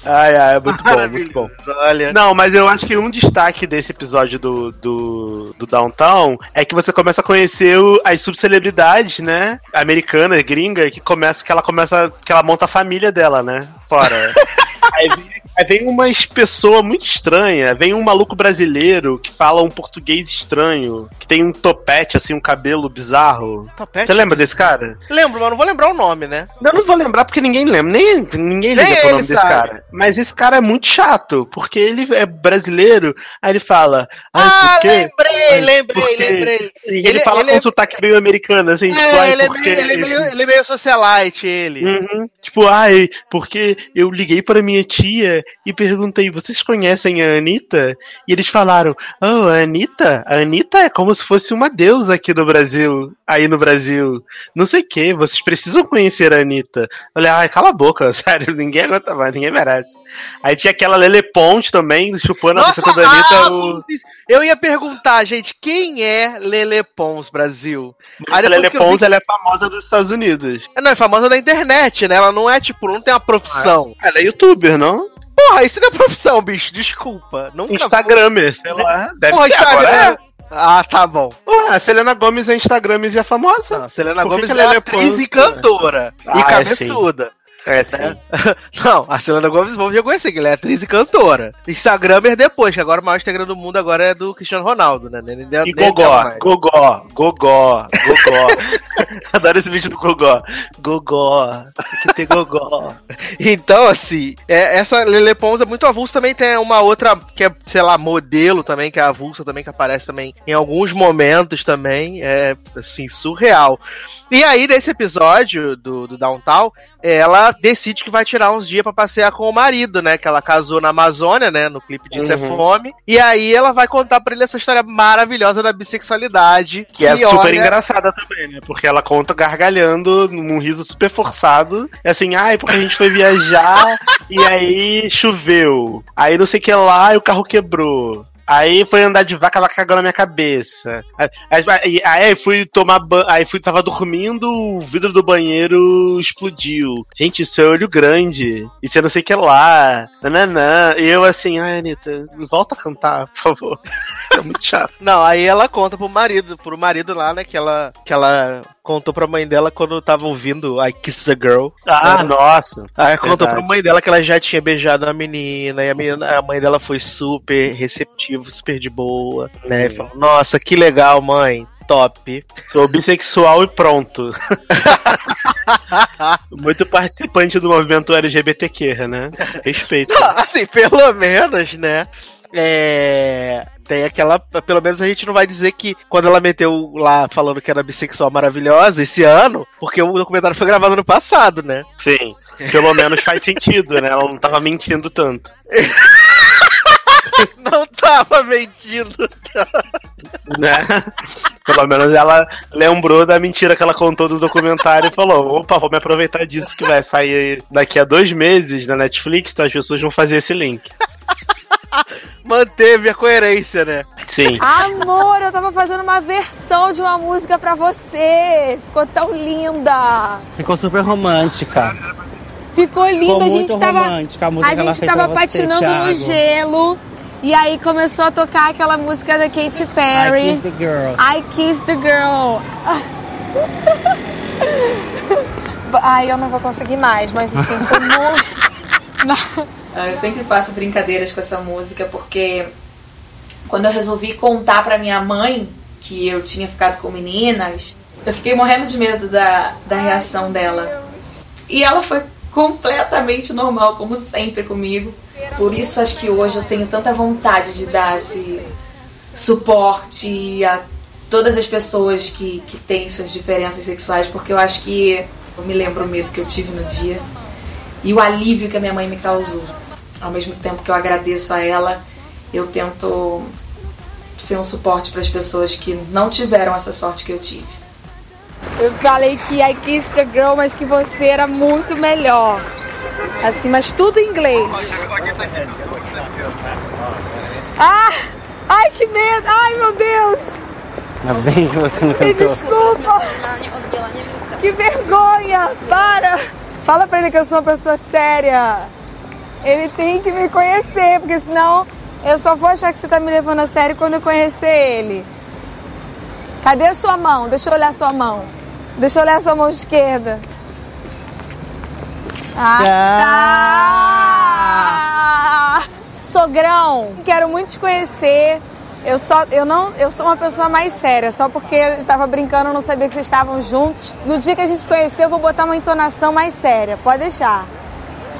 Ai, ai, é muito bom, muito bom. Olha. Não, mas eu acho que um destaque desse episódio do, do, do Downtown é que você começa a conhecer o- as subcelebridades, né? Americanas, gringa, que começa, que ela começa, que ela monta a família dela, né? Fora. aí, vem, aí vem uma pessoa muito estranha, vem um maluco brasileiro que fala um português estranho, que tem um topete, assim, um cabelo bizarro. Topete? Você lembra desse cara? Lembro, mas não vou lembrar o nome, né? Eu não vou lembrar porque ninguém lembra, nem ninguém Nem liga pro nome desse sabe. cara. Mas esse cara é muito chato, porque ele é brasileiro, aí ele fala. "Ai, ah, por quê? lembrei, lembrei, por quê?" lembrei. E ele, Ele- fala ele com é- um sotaque meio americano, assim, tipo, É, ai, ele, é meio, ele, é meio, ele é meio socialite, ele. Uhum. Tipo, ai, porque eu liguei para minha tia e perguntei, vocês conhecem a Anitta? E eles falaram, oh, a Anitta? A Anitta é como se fosse uma deusa aqui no Brasil, aí no Brasil. Não sei o que, vocês precisam conhecer a Anitta. Eu falei, ai, cala a boca, sério, ninguém aguenta mais, ninguém merece. Aí tinha aquela Lele Ponte também, chupando a Nossa, buceta da Anitta. ah, o... eu ia perguntar, gente, quem é Lele Pons Brasil? Aí A depois Lele eu vi- ela é famosa dos Estados Unidos. Não, é famosa da internet, né? Ela não é, tipo, não tem uma profissão. Ela é youtuber, não? Porra, isso não é profissão, bicho, desculpa. Nunca Instagramer, sei lá. Deve Porra, ser agora. Instagram. é. Ah, tá bom. Ué, a Selena Gomes é Instagramer e é famosa. Não, Selena Por que Gomes é Lele atriz e cantora. Ah, e é cabeçuda. É, sim. Não, a Selena Gomes vamos já conhecer, que ela é atriz e cantora. Instagramer depois, que agora o maior Instagram do mundo agora é do Cristiano Ronaldo, né? Nem, nem, E Gogó. Gogó, Gogó, Gogó. Adoro esse vídeo do Gogó. Gogó, tem que ter Gogó. Então, assim, é, essa Lele Pons é muito avulsa. Também tem uma outra que é, sei lá, modelo também, que é avulsa também, que aparece também em alguns momentos também. É, assim, surreal. E aí, nesse episódio do, do Downtown, ela decide que vai tirar uns dias pra passear com o marido, né? Que ela casou na Amazônia, né? No clipe de é Uhum. Fome. E aí ela vai contar pra ele essa história maravilhosa da bissexualidade. Que é super olha, engraçada também, né? Porque ela conta gargalhando num riso super forçado. É assim, ai, porque a gente foi viajar e aí choveu. Aí não sei o que lá e o carro quebrou. Aí foi andar de vaca, vaca cagou na minha cabeça. Aí, aí, aí fui tomar banho, aí fui, tava dormindo, o vidro do banheiro explodiu. Gente, isso é olho grande. Isso é não sei o que lá. Nananã. E eu assim, ai, Anitta, volta a cantar, por favor. Isso é muito chato. Não, aí ela conta pro marido, pro marido lá, né, que ela, que ela contou pra mãe dela quando tava ouvindo I Kiss the Girl. Ah, É. nossa. Aí contou Verdade. pra mãe dela que ela já tinha beijado a menina, e a, menina, a mãe dela foi super receptiva, super de boa, né? Falou, nossa, que legal, mãe. Top. Sou bissexual e pronto. Muito participante do movimento LGBTQ, né? Respeito. Não, assim, pelo menos, né? É. Tem aquela. Pelo menos a gente não vai dizer que quando ela meteu lá falando que era bissexual maravilhosa esse ano, porque o documentário foi gravado no passado, né? Sim. Pelo menos faz sentido, né? Ela não tava mentindo tanto. não tava mentindo tanto. Né? Pelo menos ela lembrou da mentira que ela contou do documentário e falou: opa, vou me aproveitar disso que vai sair daqui a dois meses na Netflix, então as pessoas vão fazer esse link. Manteve a coerência, né? Sim. Amor, eu tava fazendo uma versão de uma música pra você. Ficou tão linda. Ficou super romântica. Ficou lindo, Ficou a gente tava. a A gente tava pra você, patinando no Thiago. gelo. E aí começou a tocar aquela música da Katy Perry. I Kiss the Girl. I Kiss the Girl. Ai, eu não vou conseguir mais, mas assim, foi muito. Ah, Eu sempre faço brincadeiras com essa música porque quando eu resolvi contar pra minha mãe que eu tinha ficado com meninas, eu fiquei morrendo de medo da, da reação dela. E ela foi completamente normal, como sempre comigo. Por isso acho que hoje eu tenho tanta vontade de dar esse suporte a todas as pessoas que, que têm suas diferenças sexuais, porque eu acho que eu me lembro o medo que eu tive no dia e o alívio que a minha mãe me causou. Ao mesmo tempo que eu agradeço a ela, eu tento ser um suporte para as pessoas que não tiveram essa sorte que eu tive. Eu falei que I kissed a girl, mas que você era muito melhor. Assim, mas tudo em inglês. Ah! Ai, que medo! Ai, meu Deus! Ainda bem que você não Me desculpa! Que vergonha! Para! Fala pra ele que eu sou uma pessoa séria. Ele tem que me conhecer, porque senão eu só vou achar que você tá me levando a sério quando eu conhecer ele. Cadê a sua mão? Deixa eu olhar a sua mão. Deixa eu olhar a sua mão esquerda. Ah, tá! Sogrão, quero muito te conhecer. Eu só, eu não, eu sou uma pessoa mais séria, só porque eu tava brincando, eu não sabia que vocês estavam juntos. No dia que a gente se conheceu, eu vou botar uma entonação mais séria. Pode deixar.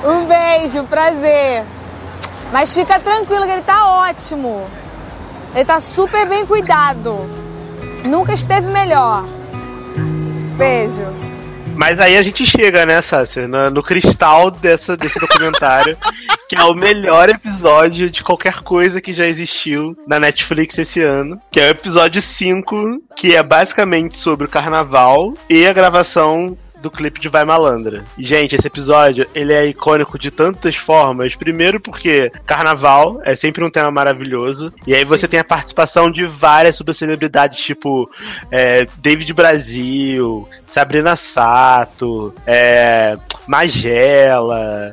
Um beijo, prazer. Mas fica tranquilo que ele tá ótimo. Ele tá super bem cuidado. Nunca esteve melhor. Beijo. Mas aí a gente chega, né, Sácia, no, no cristal dessa, desse documentário, que é o melhor episódio de qualquer coisa que já existiu na Netflix esse ano, que é o episódio 5, que é basicamente sobre o carnaval e a gravação do clipe de Vai Malandra. Gente, esse episódio, ele é icônico de tantas formas. Primeiro porque carnaval é sempre um tema maravilhoso. E aí você tem a participação de várias subcelebridades, tipo é, David Brasil, Sabrina Sato, é, Magela,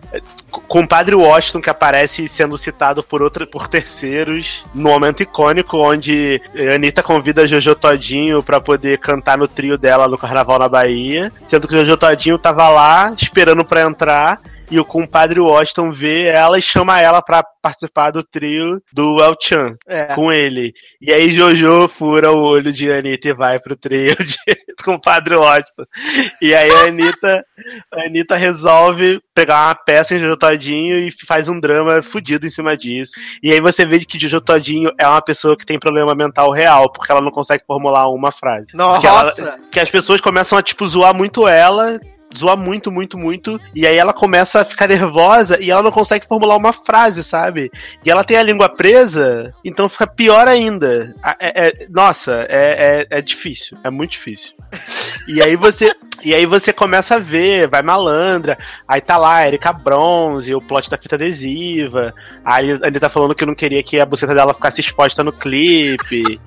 é, Compadre Washington, que aparece sendo citado por, outra, por terceiros, no momento icônico, onde a Anitta convida Jojo Todinho pra poder cantar no trio dela no Carnaval na Bahia, sendo que o Jojo Todinho tava lá esperando pra entrar. E o compadre Washington vê ela e chama ela pra participar do trio do El Chan É. com ele. E aí Jojo fura o olho de Anitta e vai pro trio de compadre Washington. E aí a Anitta, a Anitta resolve pegar uma peça em Jojo Todinho e faz um drama fudido em cima disso. E aí você vê que Jojo Todinho é uma pessoa que tem problema mental real, porque ela não consegue formular uma frase. Nossa! Que, ela- que as pessoas começam a, tipo, zoar muito ela. Zoar muito, muito, muito. E aí ela começa a ficar nervosa e ela não consegue formular uma frase, sabe? E ela tem a língua presa, então fica pior ainda. É- é- nossa, é, é, é difícil. É muito difícil. E aí você. E aí você começa a ver, vai malandra, aí tá lá, Erika Bronze, o plot da fita adesiva, aí a Anitta falando que não queria que a buceta dela ficasse exposta no clipe.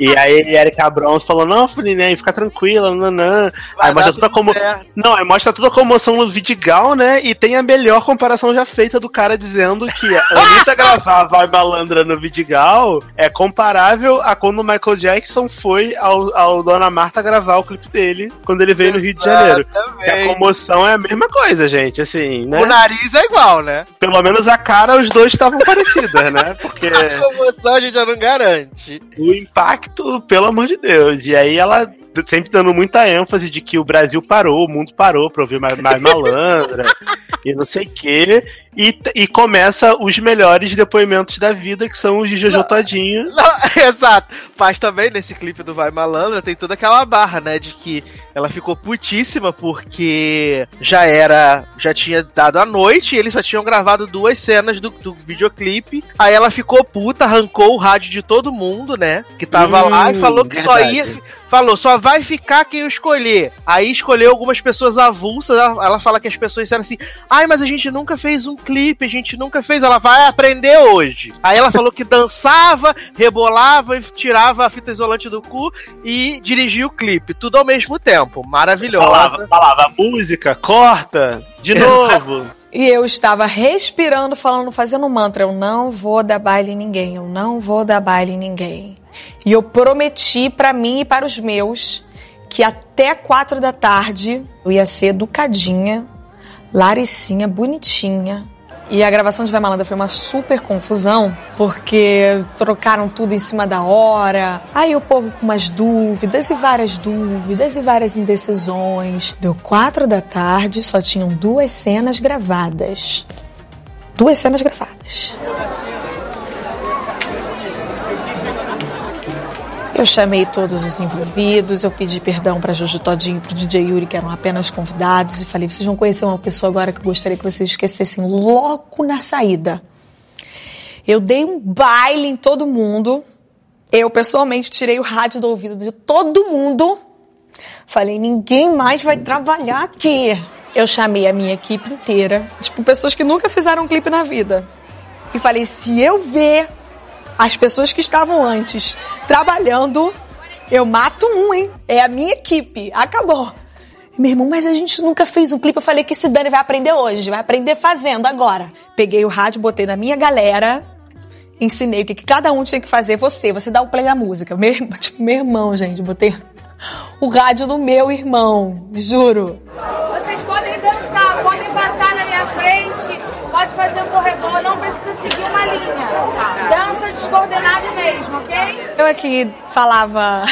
E aí Erika Bronze falou, não, Felipe, fica tranquila, nanã. Aí mostra toda como. Não, aí mostra toda a comoção no Vidigal, né? E tem a melhor comparação já feita do cara dizendo que a Anitta gravar Vai Malandra no Vidigal é comparável a quando o Michael Jackson foi ao, ao Dona Marta gravar o clipe dele quando ele veio no Rio de Janeiro. Que a comoção é a mesma coisa, gente, assim, né? O nariz é igual, né? Pelo menos a cara, os dois estavam parecidas, né? Porque A comoção a gente já não garante. o impacto Pelo amor de Deus. E aí ela sempre dando muita ênfase de que o Brasil parou, o mundo parou pra ouvir mais, mais malandra e não sei o quê. E, e começa os melhores depoimentos da vida, que são os de Jojo Todinho. Não, exato. Mas também nesse clipe do Vai Malandra tem toda aquela barra, né? De que ela ficou putíssima porque já era. Já tinha dado a noite e eles só tinham gravado duas cenas do, do videoclipe. Aí ela ficou puta, arrancou o rádio de todo mundo, né? Que tava Hum, e falou que só verdade. ia. Falou, só vai ficar quem eu escolher. Aí escolheu algumas pessoas avulsas. Ela, ela fala que as pessoas disseram assim: ai, mas a gente nunca fez um clipe, a gente nunca fez. Ela vai aprender hoje. Aí ela falou que dançava, rebolava e tirava a fita isolante do cu e dirigia o clipe. Tudo ao mesmo tempo. Maravilhosa. Falava, falava música, corta, de novo. E eu estava respirando, falando, fazendo um mantra. Eu não vou dar baile em ninguém. Eu não vou dar baile em ninguém. E eu prometi pra mim e para os meus que até quatro da tarde eu ia ser educadinha, laricinha, bonitinha. E a gravação de Vai Malandra foi uma super confusão, porque trocaram tudo em cima da hora. Aí o povo com umas dúvidas e várias dúvidas e várias indecisões. Deu quatro da tarde, só tinham duas cenas gravadas. Duas cenas gravadas. Eu chamei todos os envolvidos, eu pedi perdão para Jojo Todinho e pro DJ Yuri, que eram apenas convidados, e falei: vocês vão conhecer uma pessoa agora que eu gostaria que vocês esquecessem logo na saída. Eu dei um baile em todo mundo. Eu, pessoalmente, tirei o rádio do ouvido de todo mundo. Falei: ninguém mais vai trabalhar aqui. Eu chamei a minha equipe inteira, tipo, pessoas que nunca fizeram um clipe na vida. E falei: se eu ver as pessoas que estavam antes trabalhando, eu mato um, hein? É a minha equipe. Acabou. Meu irmão, mas a gente nunca fez um clipe. Eu falei que se Dani vai aprender hoje, vai aprender fazendo agora. Peguei o rádio, botei na minha galera, ensinei o que, cada um tinha que fazer. Você, você dá o play à música. Meu, tipo, meu irmão, gente, botei o rádio no meu irmão, juro. Vocês podem dançar, podem passar na minha frente, pode fazer o corredor, não precisa seguir uma linha. Dança descoordenado mesmo, ok? Eu aqui falava,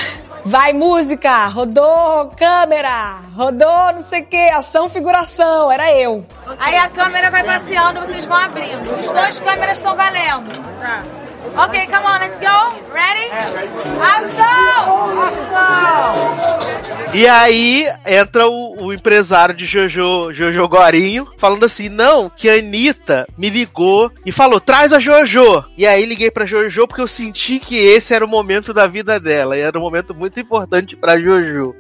vai música, rodou câmera, rodou não sei o que, ação, figuração, era eu. Aí a câmera vai passeando, vocês vão abrindo. Os dois câmeras estão valendo. Ok, come on, let's go. Ready? Ação! Ação! E aí entra o, o empresário de Jojo, Jojo Gorinho, falando assim: não, que a Anitta me ligou e falou: traz a Jojo. E aí liguei pra Jojo porque eu senti que esse era o momento da vida dela. E era um momento muito importante pra Jojo.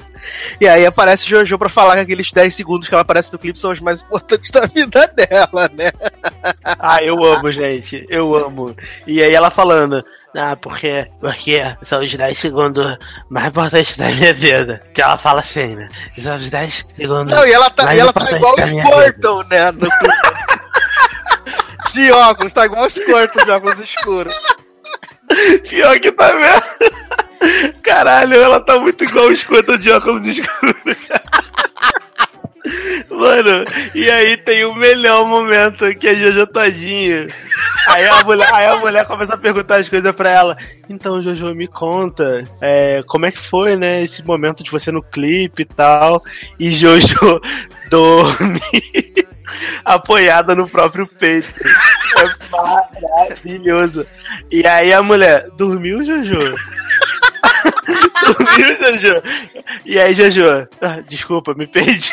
E aí aparece Jojo pra falar que aqueles 10 segundos que ela aparece no clipe são os mais importantes da vida dela, né? Ah, eu amo, gente. Eu amo. E aí ela falando. Ah, porque, porque são os 10 segundos mais importantes da minha vida. Que ela fala assim, né? São os 10 segundos. Não, e ela tá, e ela tá igual o. Squirtle, né? No de óculos, tá igual o Squirtle de óculos escuros. Pior que tá mesmo. Caralho, ela tá muito igual o escudo de óculos escuros. Mano, e aí tem o melhor momento que é Jojo Todinho. Aí a mulher, aí a mulher começa a perguntar as coisas pra ela. Então, Jojo, me conta, é, como é que foi, né, esse momento de você no clipe e tal. E Jojo dorme apoiada no próprio peito. É maravilhoso. E aí a mulher, dormiu, Jojo? dormiu, Jojo? E aí, Jojo, ah, desculpa, me perdi.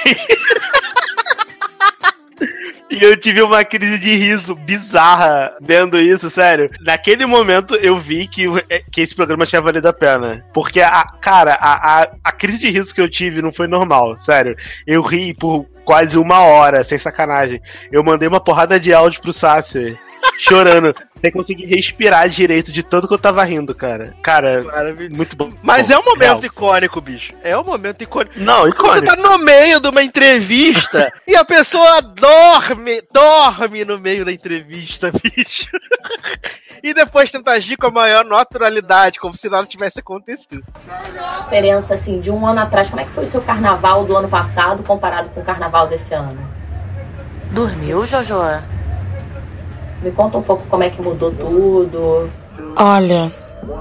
E eu tive uma crise de riso bizarra vendo isso, sério. Naquele momento eu vi que, que esse programa tinha valido a pena. Porque, a, cara, a, a, a crise de riso que eu tive não foi normal, sério. Eu ri por quase uma hora, sem sacanagem. Eu mandei uma porrada de áudio pro Sassi, chorando, sem conseguir respirar direito de tanto que eu tava rindo, cara. Cara, Maravilhoso. muito bom. Mas bom, é um momento real. icônico, bicho. É um momento icônico. Não, Você icônico. tá no meio de uma entrevista e a pessoa dorme, dorme no meio da entrevista, bicho. E depois tenta agir com a maior naturalidade, como se nada tivesse acontecido. diferença assim de um ano atrás? Como é que foi o seu carnaval do ano passado comparado com o carnaval desse ano? Dormiu, Jojo? Me conta um pouco como é que mudou tudo. Olha,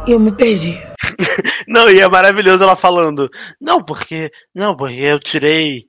eu me perdi. Não, e é maravilhoso ela falando. Não, porque. Não, porque eu tirei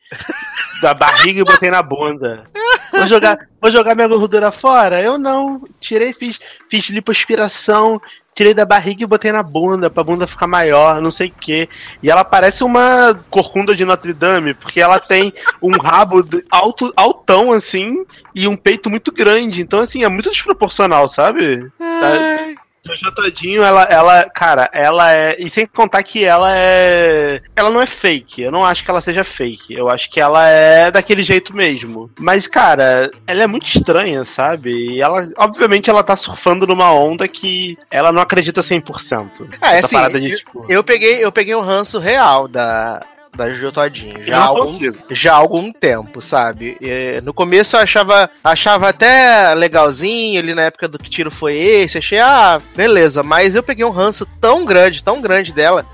da barriga e botei na bunda. Vou jogar, vou jogar minha gordura fora? Eu não. Tirei, fiz, fiz lipoaspiração, tirei da barriga e botei na bunda, pra bunda ficar maior, não sei o quê. E ela parece uma corcunda de Notre Dame, porque ela tem um rabo alto, altão, assim, e um peito muito grande. Então, assim, é muito desproporcional, sabe? Tá- Jojo Todinho, ela, ela, cara, ela é. E sem contar que ela é. Ela não é fake. Eu não acho que ela seja fake. Eu acho que ela é daquele jeito mesmo. Mas, cara, ela é muito estranha, sabe? E ela, obviamente, ela tá surfando numa onda que ela não acredita 100%. É, Essa assim, parada de, tipo. Eu peguei, eu peguei um ranço real da, da Jojo Todinho. Já há não algum, já há algum tempo, sabe? E, no começo eu achava, achava até legalzinho, ali na época do que tiro foi esse. Achei, ah, beleza. Mas eu peguei um ranço tão grande, tão grande dela,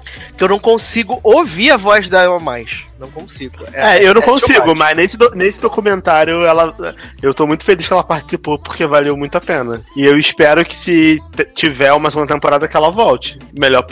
que eu não consigo ouvir a voz dela mais. Não consigo. É, eu não consigo, chocante. mas nesse, do- nesse documentário ela, eu tô muito feliz que ela participou porque valeu muito a pena. E eu espero que se tiver uma segunda temporada que ela volte. Melhor,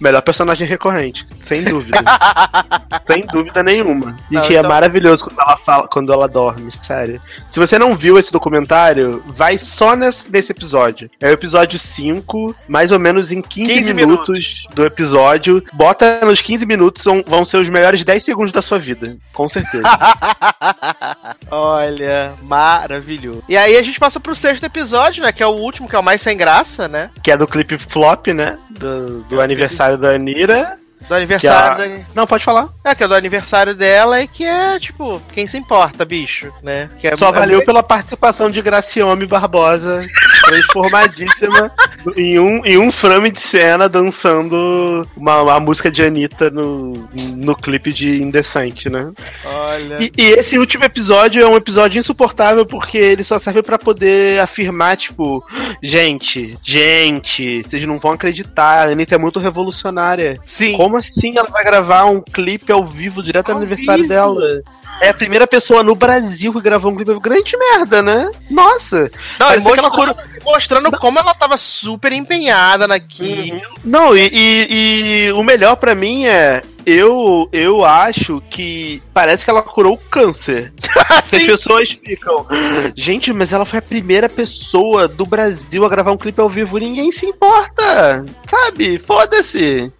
melhor personagem recorrente, sem dúvida. sem dúvida nenhuma. E Não, é então- maravilhoso quando ela fala, quando ela dorme, sério. Se você não viu esse documentário, vai só nesse, nesse episódio. É o episódio 5, mais ou menos em 15, 15 minutos, do episódio. Bota nos 15 minutos, são- vão ser os melhores 10 segundos da sua vida. Com certeza. Olha, maravilhoso. E aí a gente passa pro sexto episódio, né? Que é o último, que é o mais sem graça, né? que é do clipe flop, né? Do, do aniversário da Anira. Do aniversário a- da. Não, pode falar. É, que é do aniversário dela e que é, tipo, quem se importa, bicho, né? Que é, Só é valeu pela participação de Graciome Barbosa, transformadíssima em um, em um frame de cena dançando uma, uma música de Anitta no, no clipe de Indecente, né? Olha. E, e esse último episódio é um episódio insuportável porque ele só serve pra poder afirmar, tipo, gente, gente, vocês não vão acreditar, a Anitta é muito revolucionária. Sim. Como assim ela vai gravar um clipe ao vivo direto no Ao aniversário vivo. dela? É a primeira pessoa no Brasil que gravou um clipe. Grande merda, né? Nossa! Não, mostrando, mostrando como ela tava super empenhada naquilo. Não, e, e- e o melhor pra mim é. Eu, eu acho que parece que ela curou o câncer. As pessoas ficam. Gente, mas ela foi a primeira pessoa do Brasil a gravar um clipe ao vivo. Ninguém se importa. Sabe? Foda-se.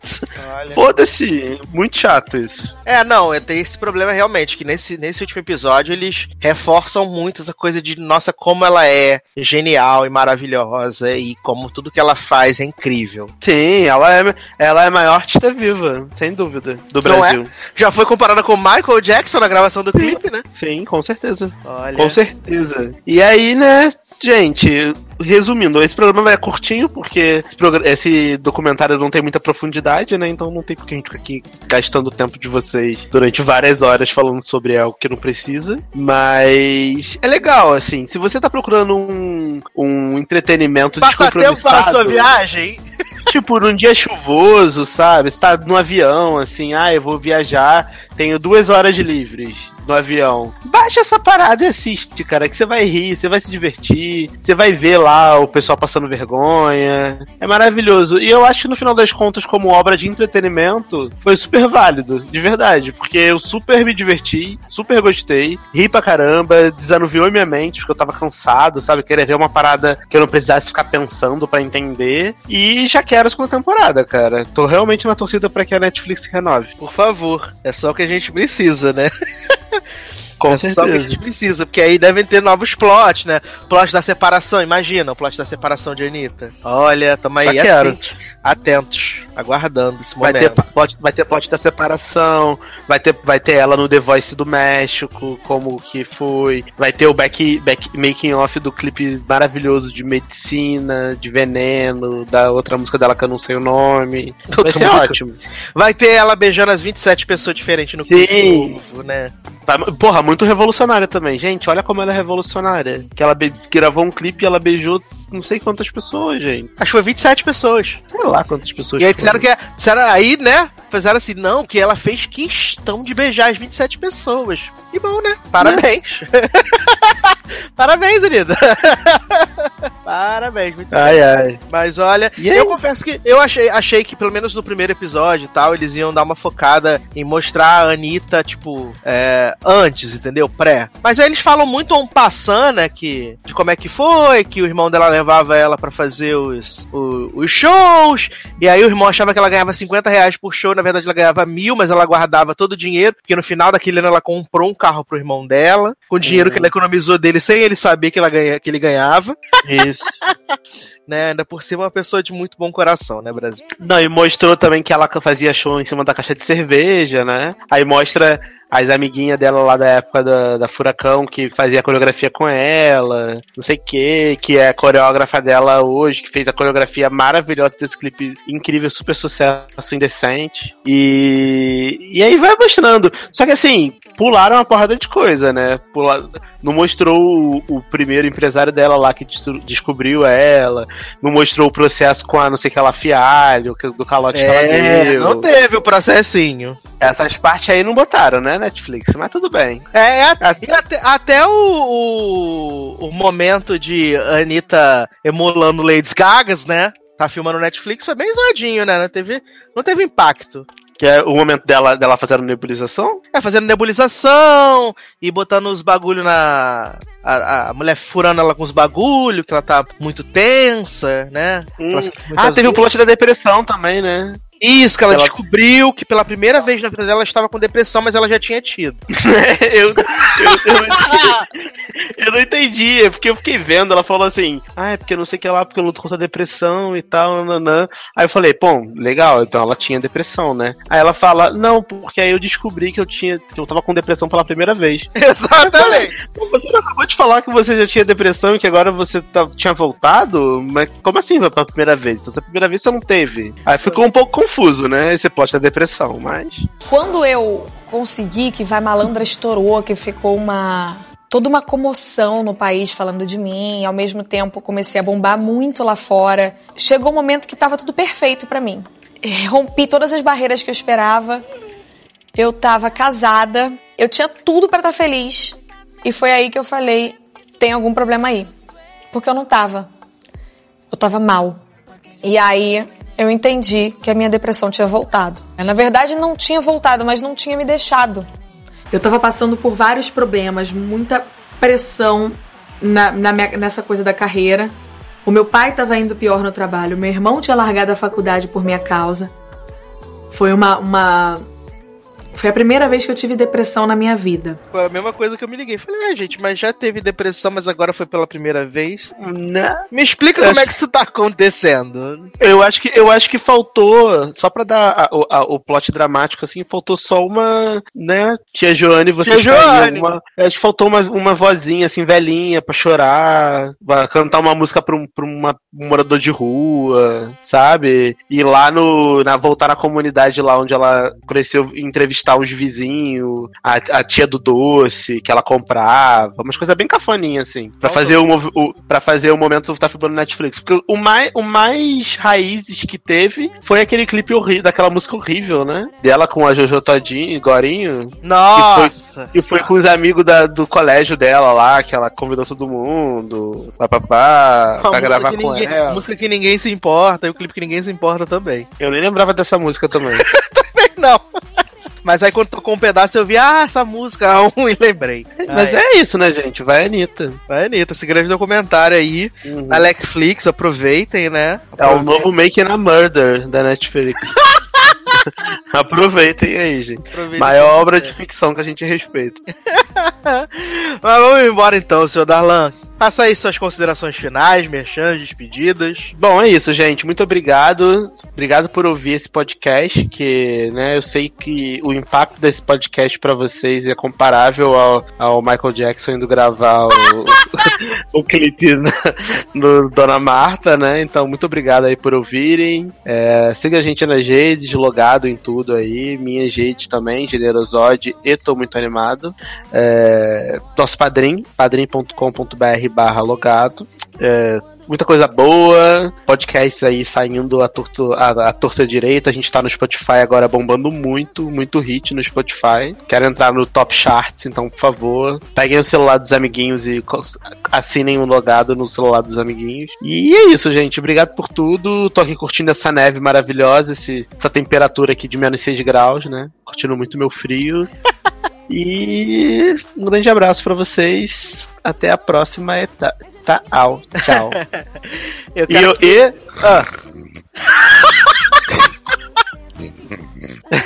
Foda-se. Muito chato isso. É, não, é, tem esse problema realmente, que nesse, nesse último episódio eles reforçam muito essa coisa de, nossa, como ela é genial e maravilhosa e como tudo que ela faz é incrível. Sim, ela é, ela é a maior artista viva, sem dúvida, do Não Brasil. Já foi comparada com Michael Jackson na gravação do clipe, né? Sim, com certeza. Olha. Com certeza. E aí, né, gente, resumindo, esse programa é curtinho, porque esse, esse documentário não tem muita profundidade, né? Então não tem porque a gente ficar aqui gastando o tempo de vocês durante várias horas falando sobre algo que não precisa. Mas é legal, assim. Se você tá procurando um, um entretenimento Passa tempo para a sua viagem. Tipo, num dia chuvoso, sabe? Você tá no avião, assim, ah, eu vou viajar, tenho duas horas livres no avião. Baixa essa parada e assiste, cara, que você vai rir, você vai se divertir, você vai ver lá o pessoal passando vergonha. É maravilhoso. E eu acho que no final das contas, como obra de entretenimento, foi super válido, de verdade, porque eu super me diverti, super gostei, ri pra caramba, desanuviou minha mente, porque eu tava cansado, sabe? Queria ver uma parada que eu não precisasse ficar pensando pra entender. E já quero a segunda temporada, cara. Tô realmente na torcida pra que a Netflix renove. Por favor, é só que a gente precisa, né? Com é só que a gente precisa, porque aí devem ter novos plots, né? Plot da separação, imagina o plot da separação de Anitta. Olha, tamo aí Já quero. atentos, atentos, aguardando esse Vai momento. ter, plot, vai ter plot da separação, vai ter, vai ter ela no The Voice do México, como que foi. Vai ter o back, back making off do clipe maravilhoso de medicina, de veneno, da outra música dela que eu não sei o nome. Vai Outra ser música. ótimo. Vai ter ela beijando as 27 pessoas diferentes no Sim. clipe novo, né? Porra, muito revolucionária também. Gente, olha como ela é revolucionária. Que ela gravou um clipe e ela beijou não sei quantas pessoas, gente. Acho que foi 27 pessoas. Sei lá quantas pessoas. E aí foram. disseram que é- disseram aí, né? Fizeram assim, não, que ela fez questão de beijar as 27 pessoas. E bom, né? Parabéns. Parabéns, Anitta. Parabéns, muito Ai, bem. ai. Mas olha, E aí? eu confesso que eu achei, achei que, pelo menos no primeiro episódio e tal, eles iam dar uma focada em mostrar a Anitta, tipo, é, antes, entendeu? Pré. Mas aí eles falam muito um passando, né? Que, de como é que foi, que o irmão dela levava ela pra fazer os, o- os shows, e aí o irmão achava que ela ganhava 50 reais por show, na verdade ela ganhava mil, mas ela guardava todo o dinheiro, porque no final daquele ano ela comprou um carro pro irmão dela, com o dinheiro que ela economizou dele sem ele saber que, ela ganha, que ele ganhava Isso. Né? Ainda por cima, uma pessoa de muito bom coração, né, Brasil? Não, e mostrou também que ela fazia show em cima da caixa de cerveja, né? Aí mostra as amiguinhas dela lá da época da, da Furacão que fazia coreografia com ela, não sei o que, que é a coreógrafa dela hoje, que fez a coreografia maravilhosa desse clipe incrível, super sucesso, indecente. E, e aí vai mostrando. Só que assim, pularam uma porrada de coisa, né? Pula- não mostrou o, o primeiro empresário dela lá que descobriu ela, não mostrou o processo com a não sei que ela fialho, do calote que ela É, deu. não teve o processinho. Essas partes aí não botaram, né, Netflix? Mas tudo bem. É, é, e até, até o, o, o momento de Anitta emulando Lady Gagas, né? Tá filmando Netflix, foi bem zoadinho, né? Não teve, não teve impacto. Que é o momento dela, dela fazendo nebulização? É, fazendo nebulização e botando os bagulho na. A, a mulher furando ela com os bagulho, que ela tá muito tensa, né? Sente Ah, teve o plot da depressão também, né? Isso, que ela, Ela- descobriu que pela primeira vez na vida dela ela estava com depressão, mas ela já tinha tido. eu, eu, eu, eu não entendi, é porque eu fiquei vendo, ela falou assim, ah, é porque não sei o que lá, porque eu luto contra a depressão e tal, nananã. Aí eu falei, pô, legal, então ela tinha depressão, né? Aí ela fala, não, porque aí eu descobri que eu tinha, que eu tava com depressão pela primeira vez. Exatamente. Você acabou de falar que você já tinha depressão e que agora você tá- tinha voltado? Mas como assim foi pela primeira vez? Se a primeira vez você não teve. Aí ficou um pouco confuso, né? Esse plot da depressão, mas. Quando eu consegui que Vai Malandra estourou, que ficou uma toda uma comoção no país falando de mim, ao mesmo tempo comecei a bombar muito lá fora. Chegou um momento que tava tudo perfeito pra mim. Eh, Rompi todas as barreiras que eu esperava. Eu tava casada, eu tinha tudo pra estar feliz. E foi aí que eu falei, tem algum problema aí. Porque eu não tava. Eu tava mal. E aí eu entendi que a minha depressão tinha voltado. Na verdade, não tinha voltado, mas não tinha me deixado. Eu tava passando por vários problemas, muita pressão na, na minha- nessa coisa da carreira. O meu pai tava indo pior no trabalho, meu irmão tinha largado a faculdade por minha causa. Foi uma. uma... Foi a primeira vez que eu tive depressão na minha vida. Foi a mesma coisa que eu me liguei. Falei, ah, gente, mas já teve depressão, mas agora foi pela primeira vez. Né? Me explica como é que isso tá acontecendo. Eu acho que eu acho que faltou, só pra dar a- o- a- o plot dramático, assim, faltou só uma, né? Tia Joane, você Tia Joane. Uma, acho que faltou uma, uma vozinha, assim, velhinha, pra chorar, pra cantar uma música pra um, pra uma- um morador de rua, sabe? E lá no. Na, voltar na comunidade lá onde ela cresceu, entrevistar os vizinhos, a, a tia do doce que ela comprava, umas coisas bem cafoninhas, assim. Pra fazer o, o, pra fazer o momento tá filmando Netflix. Porque o mais, o mais raízes que teve foi aquele clipe horrível, daquela música horrível, né? Dela com a Jojo Todinho, Gorinho. Nossa! E foi com os amigos da- do colégio dela lá, que ela convidou todo mundo, papapá, pra gravar com ninguém- ela. Música que ninguém se importa, e o clipe que ninguém se importa também. Eu nem lembrava dessa música também. Não. Mas aí quando tocou um pedaço eu vi, ah, essa música é um e lembrei. Mas é isso, né, gente? Vai, Anitta. Vai, Anitta, esse grande documentário aí. Na Netflix, aproveitem, né? É o novo Making a Murder da Netflix. Aproveitem aí, gente. Aproveitem Maior que obra é. de ficção que a gente respeita. Mas vamos embora então, senhor Darlan. Faça aí suas considerações finais, merchan, despedidas. Bom, é isso, gente. Muito obrigado. Obrigado por ouvir esse podcast, que, né, eu sei que o impacto desse podcast pra vocês é comparável ao, ao Michael Jackson indo gravar o, o clipe na- no Dona Marta, né? Então, muito obrigado aí por ouvirem. É, siga a gente nas redes, logado em tudo aí. Minha gente também, Generosode, e tô muito animado. É, nosso padrim, padrim.com.br barra logado. É, muita coisa boa. Podcasts aí saindo a torta, a, a torta direita. A gente tá no Spotify agora bombando muito, muito hit no Spotify. Quero entrar no Top Charts, então, por favor, peguem o celular dos amiguinhos e assinem um logado no celular dos amiguinhos. E é isso, gente. Obrigado por tudo. Tô aqui curtindo essa neve maravilhosa, esse, essa temperatura aqui de menos 6 graus, né? Curtindo muito meu frio. E um grande abraço para vocês. Até a próxima etapa. Tá, au, tchau. Eu e eu, que- e. Ah.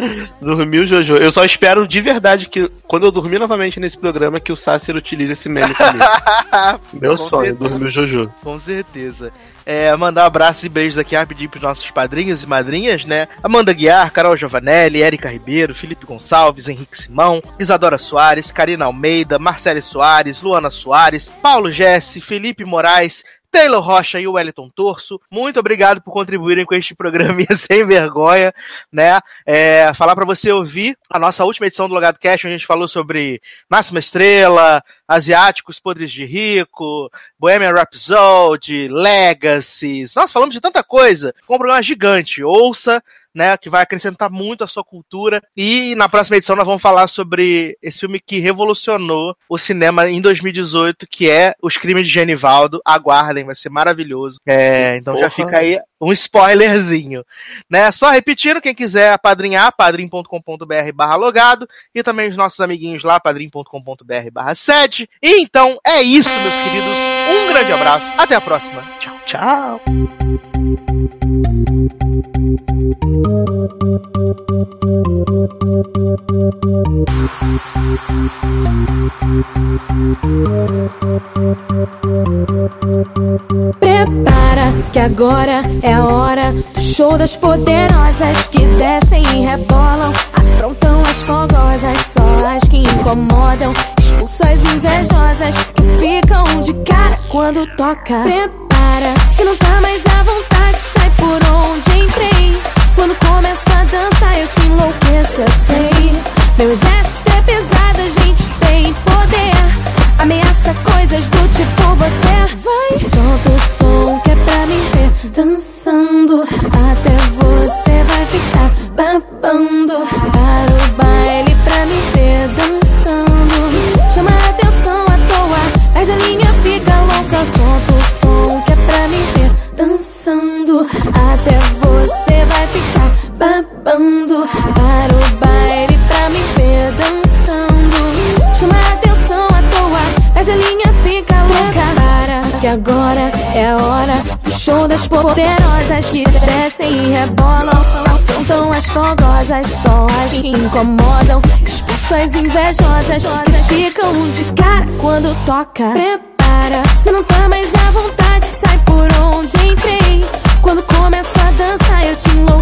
Dormiu, Jojo. Eu só espero de verdade que, quando eu dormir novamente nesse programa, que o Sácer utilize esse meme comigo. Meu Com sonho, certeza. dormiu, Jojo. Com certeza. É, mandar abraços e beijos aqui rapidinho pros nossos padrinhos e madrinhas, né? Amanda Guiar, Carol Giovanelli, Érica Ribeiro, Felipe Gonçalves, Henrique Simão, Isadora Soares, Karina Almeida, Marcele Soares, Luana Soares, Paulo Jesse, Felipe Moraes, Taylor Rocha e o Wellington Torso. Muito obrigado por contribuírem com este programinha sem vergonha, né? É, falar pra você ouvir a nossa última edição do Logado Cash, onde a gente falou sobre uma Estrela, Asiáticos Podres de Rico, Bohemian Rhapsody, Legacies. Nossa, falamos de tanta coisa. Com um programa gigante. Ouça, né? Que vai acrescentar muito à sua cultura. E na próxima edição nós vamos falar sobre esse filme que revolucionou o cinema em 2018, que é Os Crimes de Genivaldo. Aguardem, vai ser maravilhoso. É, então já Porra. fica aí um spoilerzinho. Né? Só repetindo, quem quiser apadrinhar, padrim.com.br barra logado. E também os nossos amiguinhos lá, padrim.com.br barra sede. E então é isso, meus queridos. Um grande abraço. Até a próxima. Tchau, tchau. Prepara que agora é a hora do show das poderosas que descem e rebolam, afrontam as fogosas, só as que incomodam, expulsam as invejosas que ficam de cara quando toca. Prepara, se não tá mais à vontade, sai por onde entrei. Quando começo a dançar, eu te enlouqueço, eu sei. Meu exército que incomodam. Expulsam as invejosas que ficam de cara quando toca. Prepara se não tá mais à vontade sai por onde entrei. Quando começo a dançar eu te enlouqueço